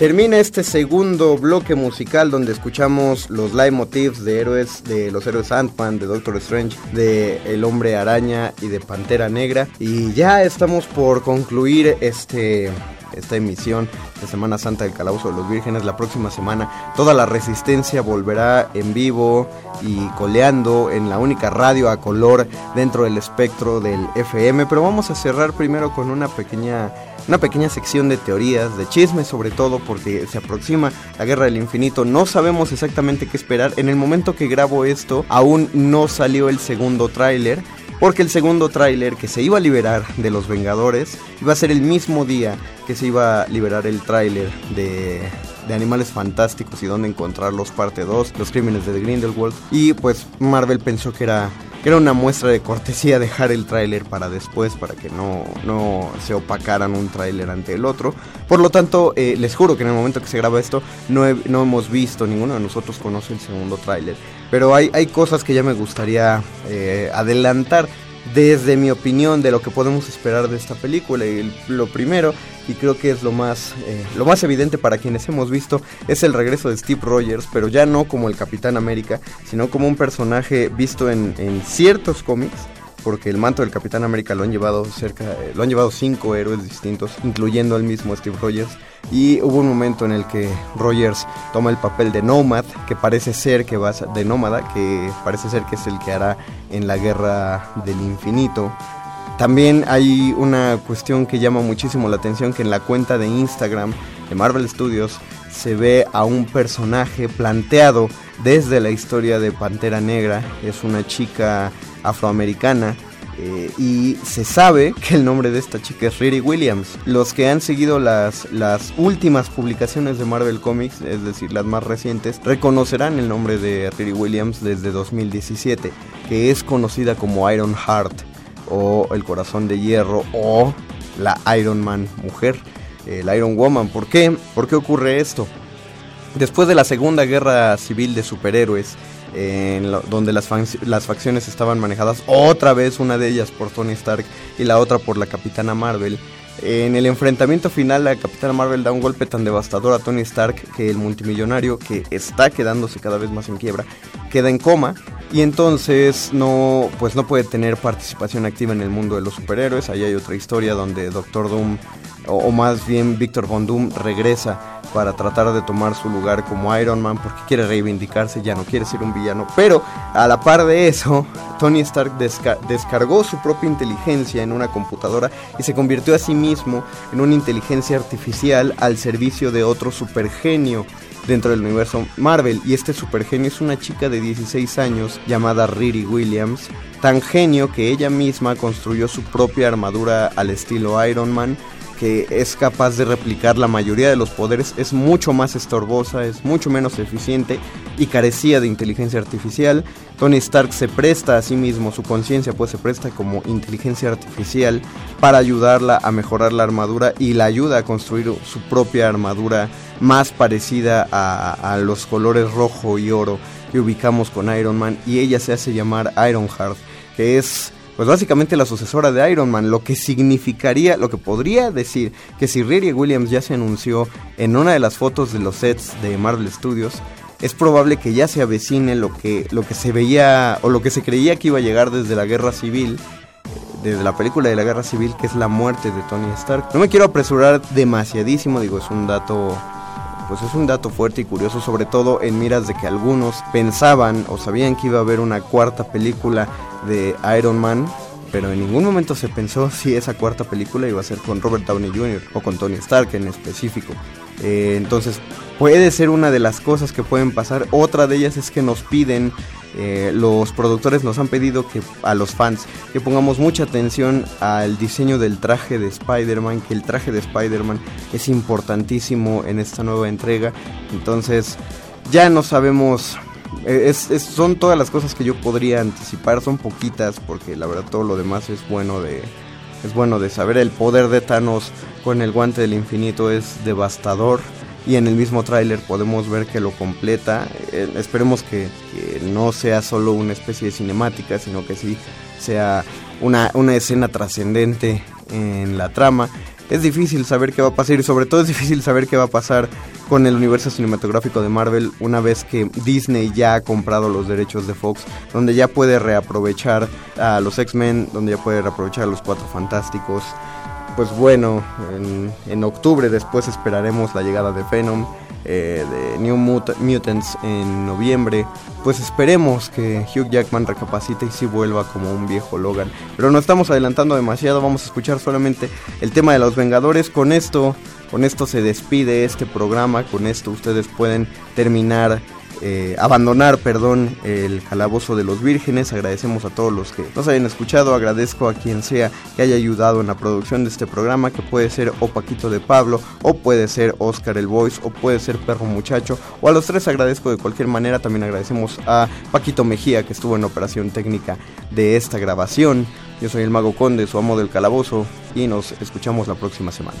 Termina este segundo bloque musical donde escuchamos los live motifs de héroes, de los héroes Ant-Man, de Doctor Strange, de El Hombre Araña y de Pantera Negra. Y ya estamos por concluir este esta emisión de Semana Santa del Calabozo de los Vírgenes. La próxima semana toda la resistencia volverá en vivo y coleando en la única radio a color dentro del espectro del FM. Pero vamos a cerrar primero con una pequeña, una pequeña sección de teorías, de chismes sobre todo, porque se aproxima la Guerra del Infinito. No sabemos exactamente qué esperar. En el momento que grabo esto, aún no salió el segundo tráiler. Porque el segundo tráiler que se iba a liberar de los Vengadores iba a ser el mismo día que se iba a liberar el tráiler de, de Animales Fantásticos y dónde encontrarlos parte 2, Los Crímenes de Grindelwald. Y pues Marvel pensó que era, que era una muestra de cortesía dejar el tráiler para después, para que no, no se opacaran un tráiler ante el otro. Por lo tanto, eh, les juro que en el momento que se graba esto no, no hemos visto, ninguno de nosotros conoce el segundo tráiler. Pero hay, hay cosas que ya me gustaría eh, adelantar. desde mi opinión de lo que podemos esperar de esta película. Y lo primero, y creo que es lo más, eh, lo más evidente para quienes hemos visto, es el regreso de Steve Rogers, pero ya no como el Capitán América, sino como un personaje visto en, ciertos cómics porque el manto del Capitán América lo han llevado cerca, eh, lo han llevado cinco héroes distintos, incluyendo al mismo Steve Rogers. Y hubo un momento en el que Rogers toma el papel de Nomad, que parece ser que va a, de nómada, que parece ser que es el que hará en la guerra del infinito. También hay una cuestión que llama muchísimo la atención, que en la cuenta de Instagram de Marvel Studios se ve a un personaje planteado desde la historia de Pantera Negra. Es una chica afroamericana. Eh, y se sabe *laughs* que el nombre de esta chica es Riri Williams. Los que han seguido las, las últimas publicaciones de Marvel Comics, es decir, las más recientes, reconocerán el nombre de Riri Williams desde 2017, que es conocida como Iron Heart o el corazón de hierro o la Iron Man mujer, el Iron Woman. ¿Por qué? ¿Por qué ocurre esto? Después de la Segunda Guerra Civil de Superhéroes, en donde las, las facciones estaban manejadas otra vez, una de ellas por Tony Stark y la otra por la Capitana Marvel. En el enfrentamiento final, la Capitana Marvel da un golpe tan devastador a Tony Stark que el multimillonario, que está quedándose cada vez más en quiebra, queda en coma y entonces no, pues no puede tener participación activa en el mundo de los superhéroes. Ahí hay otra historia donde Doctor Doom, o, más bien Victor Von Doom, regresa para tratar de tomar su lugar como Iron Man porque quiere reivindicarse, ya no quiere ser un villano. Pero a la par de eso, Tony Stark descargó su propia inteligencia en una computadora y se convirtió a sí mismo en una inteligencia artificial al servicio de otro supergenio dentro del universo Marvel. Y este supergenio es una chica de 16 años llamada Riri Williams, tan genio que ella misma construyó su propia armadura al estilo Iron Man que es capaz de replicar la mayoría de los poderes, es mucho más estorbosa, es mucho menos eficiente y carecía de inteligencia artificial. Tony Stark se presta a sí mismo, su conciencia pues se presta como inteligencia artificial para ayudarla a mejorar la armadura y la ayuda a construir su propia armadura más parecida a, los colores rojo y oro que ubicamos con Iron Man y ella se hace llamar Ironheart, que es pues básicamente la sucesora de Iron Man, lo que significaría, lo que podría decir que si Riri Williams ya se anunció en una de las fotos de los sets de Marvel Studios, es probable que ya se avecine lo que, lo que se veía o lo que se creía que iba a llegar desde la guerra civil, desde la película de la guerra civil, que es la muerte de Tony Stark. No me quiero apresurar demasiadísimo, digo, es un dato pues es un dato fuerte y curioso, sobre todo en miras de que algunos pensaban o sabían que iba a haber una cuarta película de Iron Man, pero en ningún momento se pensó si esa cuarta película iba a ser con Robert Downey Jr. o con Tony Stark en específico. Eh, entonces puede ser una de las cosas que pueden pasar. Otra de ellas es que nos piden, eh, los productores nos han pedido que a los fans que pongamos mucha atención al diseño del traje de Spider-Man, que el traje de Spider-Man es importantísimo en esta nueva entrega. Entonces ya no sabemos es, son todas las cosas que yo podría anticipar, son poquitas porque la verdad todo lo demás es bueno de es bueno de saber. El poder de Thanos con el guante del infinito es devastador y en el mismo tráiler podemos ver que lo completa. Eh, esperemos que, no sea solo una especie de cinemática, sino que sí sea una, una escena trascendente en la trama es difícil saber qué va a pasar y sobre todo es difícil saber qué va a pasar con el universo cinematográfico de Marvel una vez que Disney ya ha comprado los derechos de Fox, donde ya puede reaprovechar a los X-Men, donde ya puede reaprovechar a los Cuatro Fantásticos. Pues bueno, en, octubre después esperaremos la llegada de Venom eh, de New Mutants en noviembre, pues esperemos que Hugh Jackman recapacite y si vuelva como un viejo Logan. Pero no estamos adelantando demasiado, vamos a escuchar solamente el tema de los Vengadores. Con esto, con esto se despide este programa, con esto ustedes pueden terminar eh, abandonar, perdón, el calabozo de los vírgenes. Agradecemos a todos los que nos hayan escuchado. Agradezco a quien sea que haya ayudado en la producción de este programa, que puede ser o Paquito de Pablo, o puede ser Oscar el Voice, o puede ser Perro Muchacho, o a los tres agradezco de cualquier manera. También agradecemos a Paquito Mejía, que estuvo en operación técnica de esta grabación. Yo soy el Mago Conde, su amo del calabozo, y nos escuchamos la próxima semana.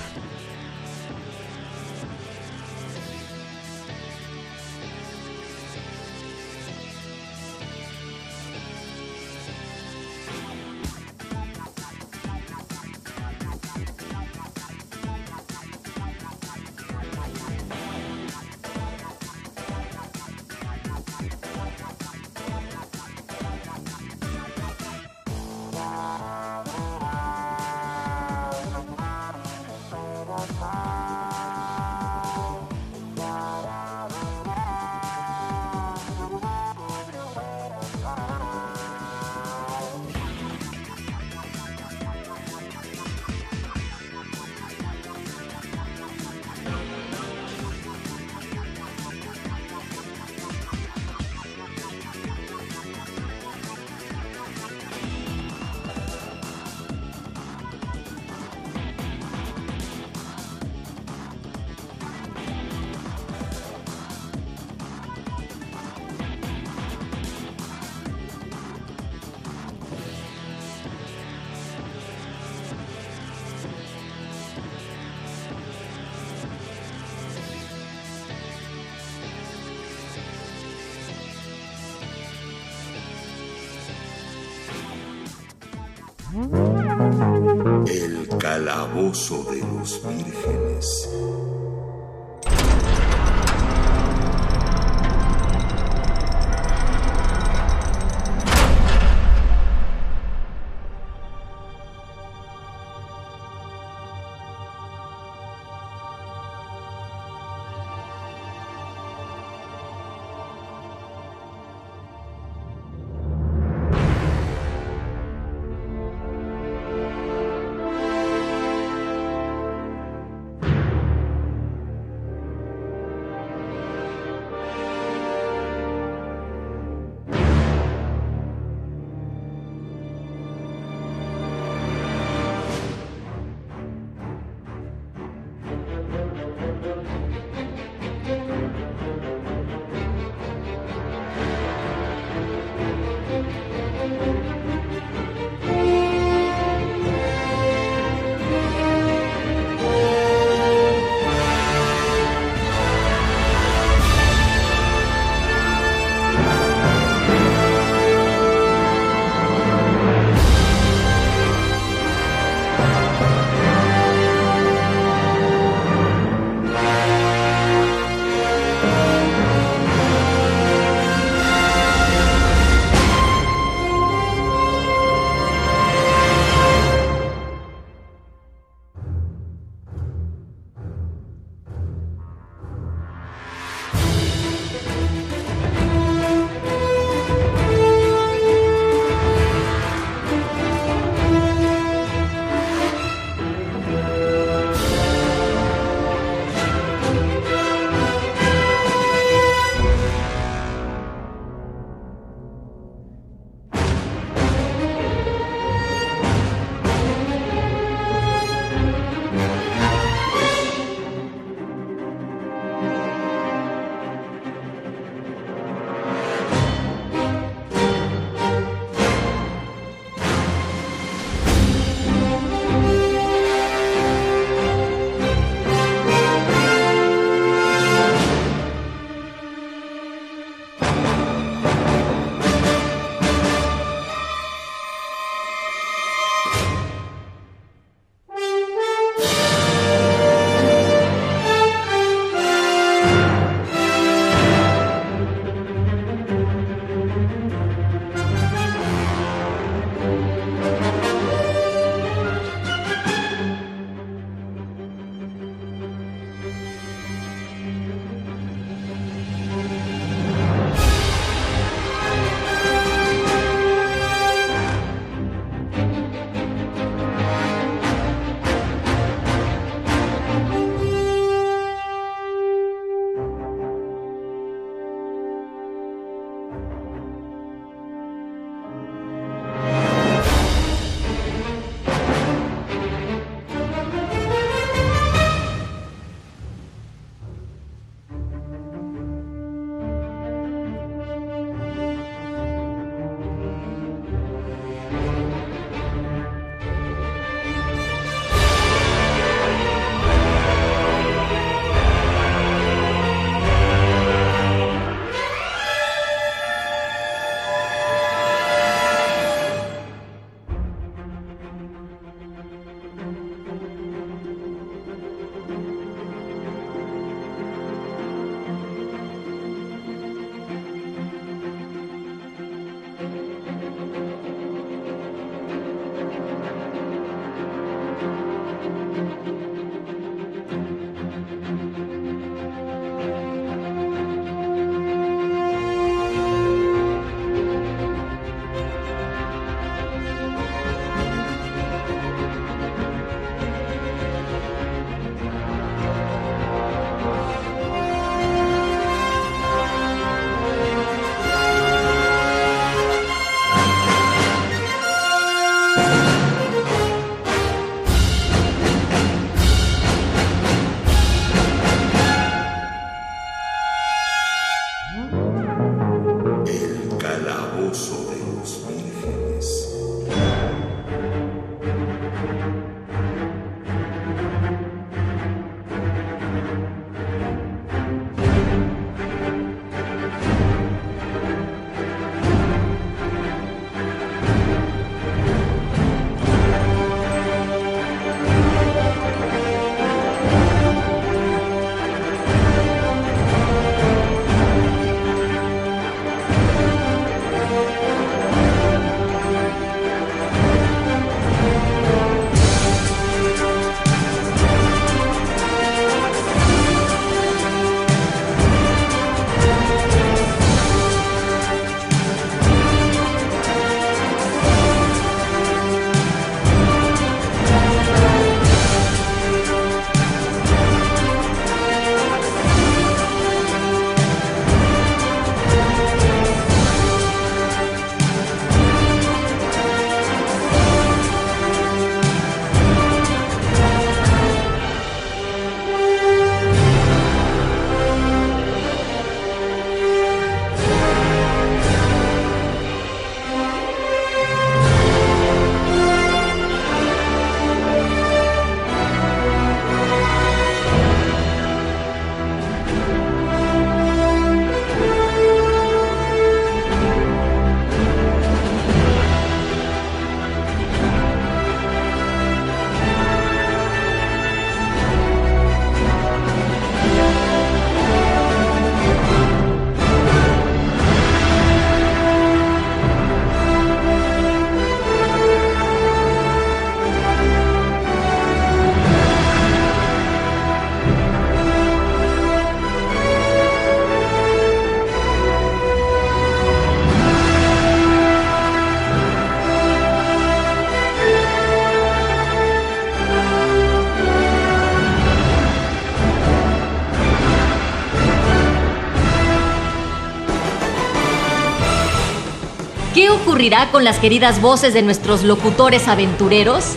Ocurrirá con las queridas voces de nuestros locutores aventureros?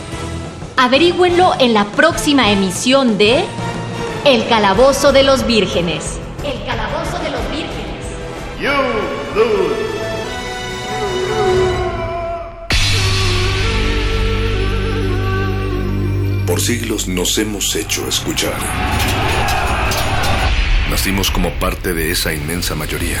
Averígüenlo en la próxima emisión de El Calabozo de los Vírgenes. El Calabozo de los Vírgenes. You lose. Por siglos nos hemos hecho escuchar. Nacimos como parte de esa inmensa mayoría.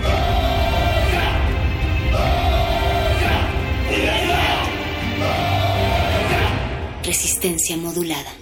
Resistencia modulada.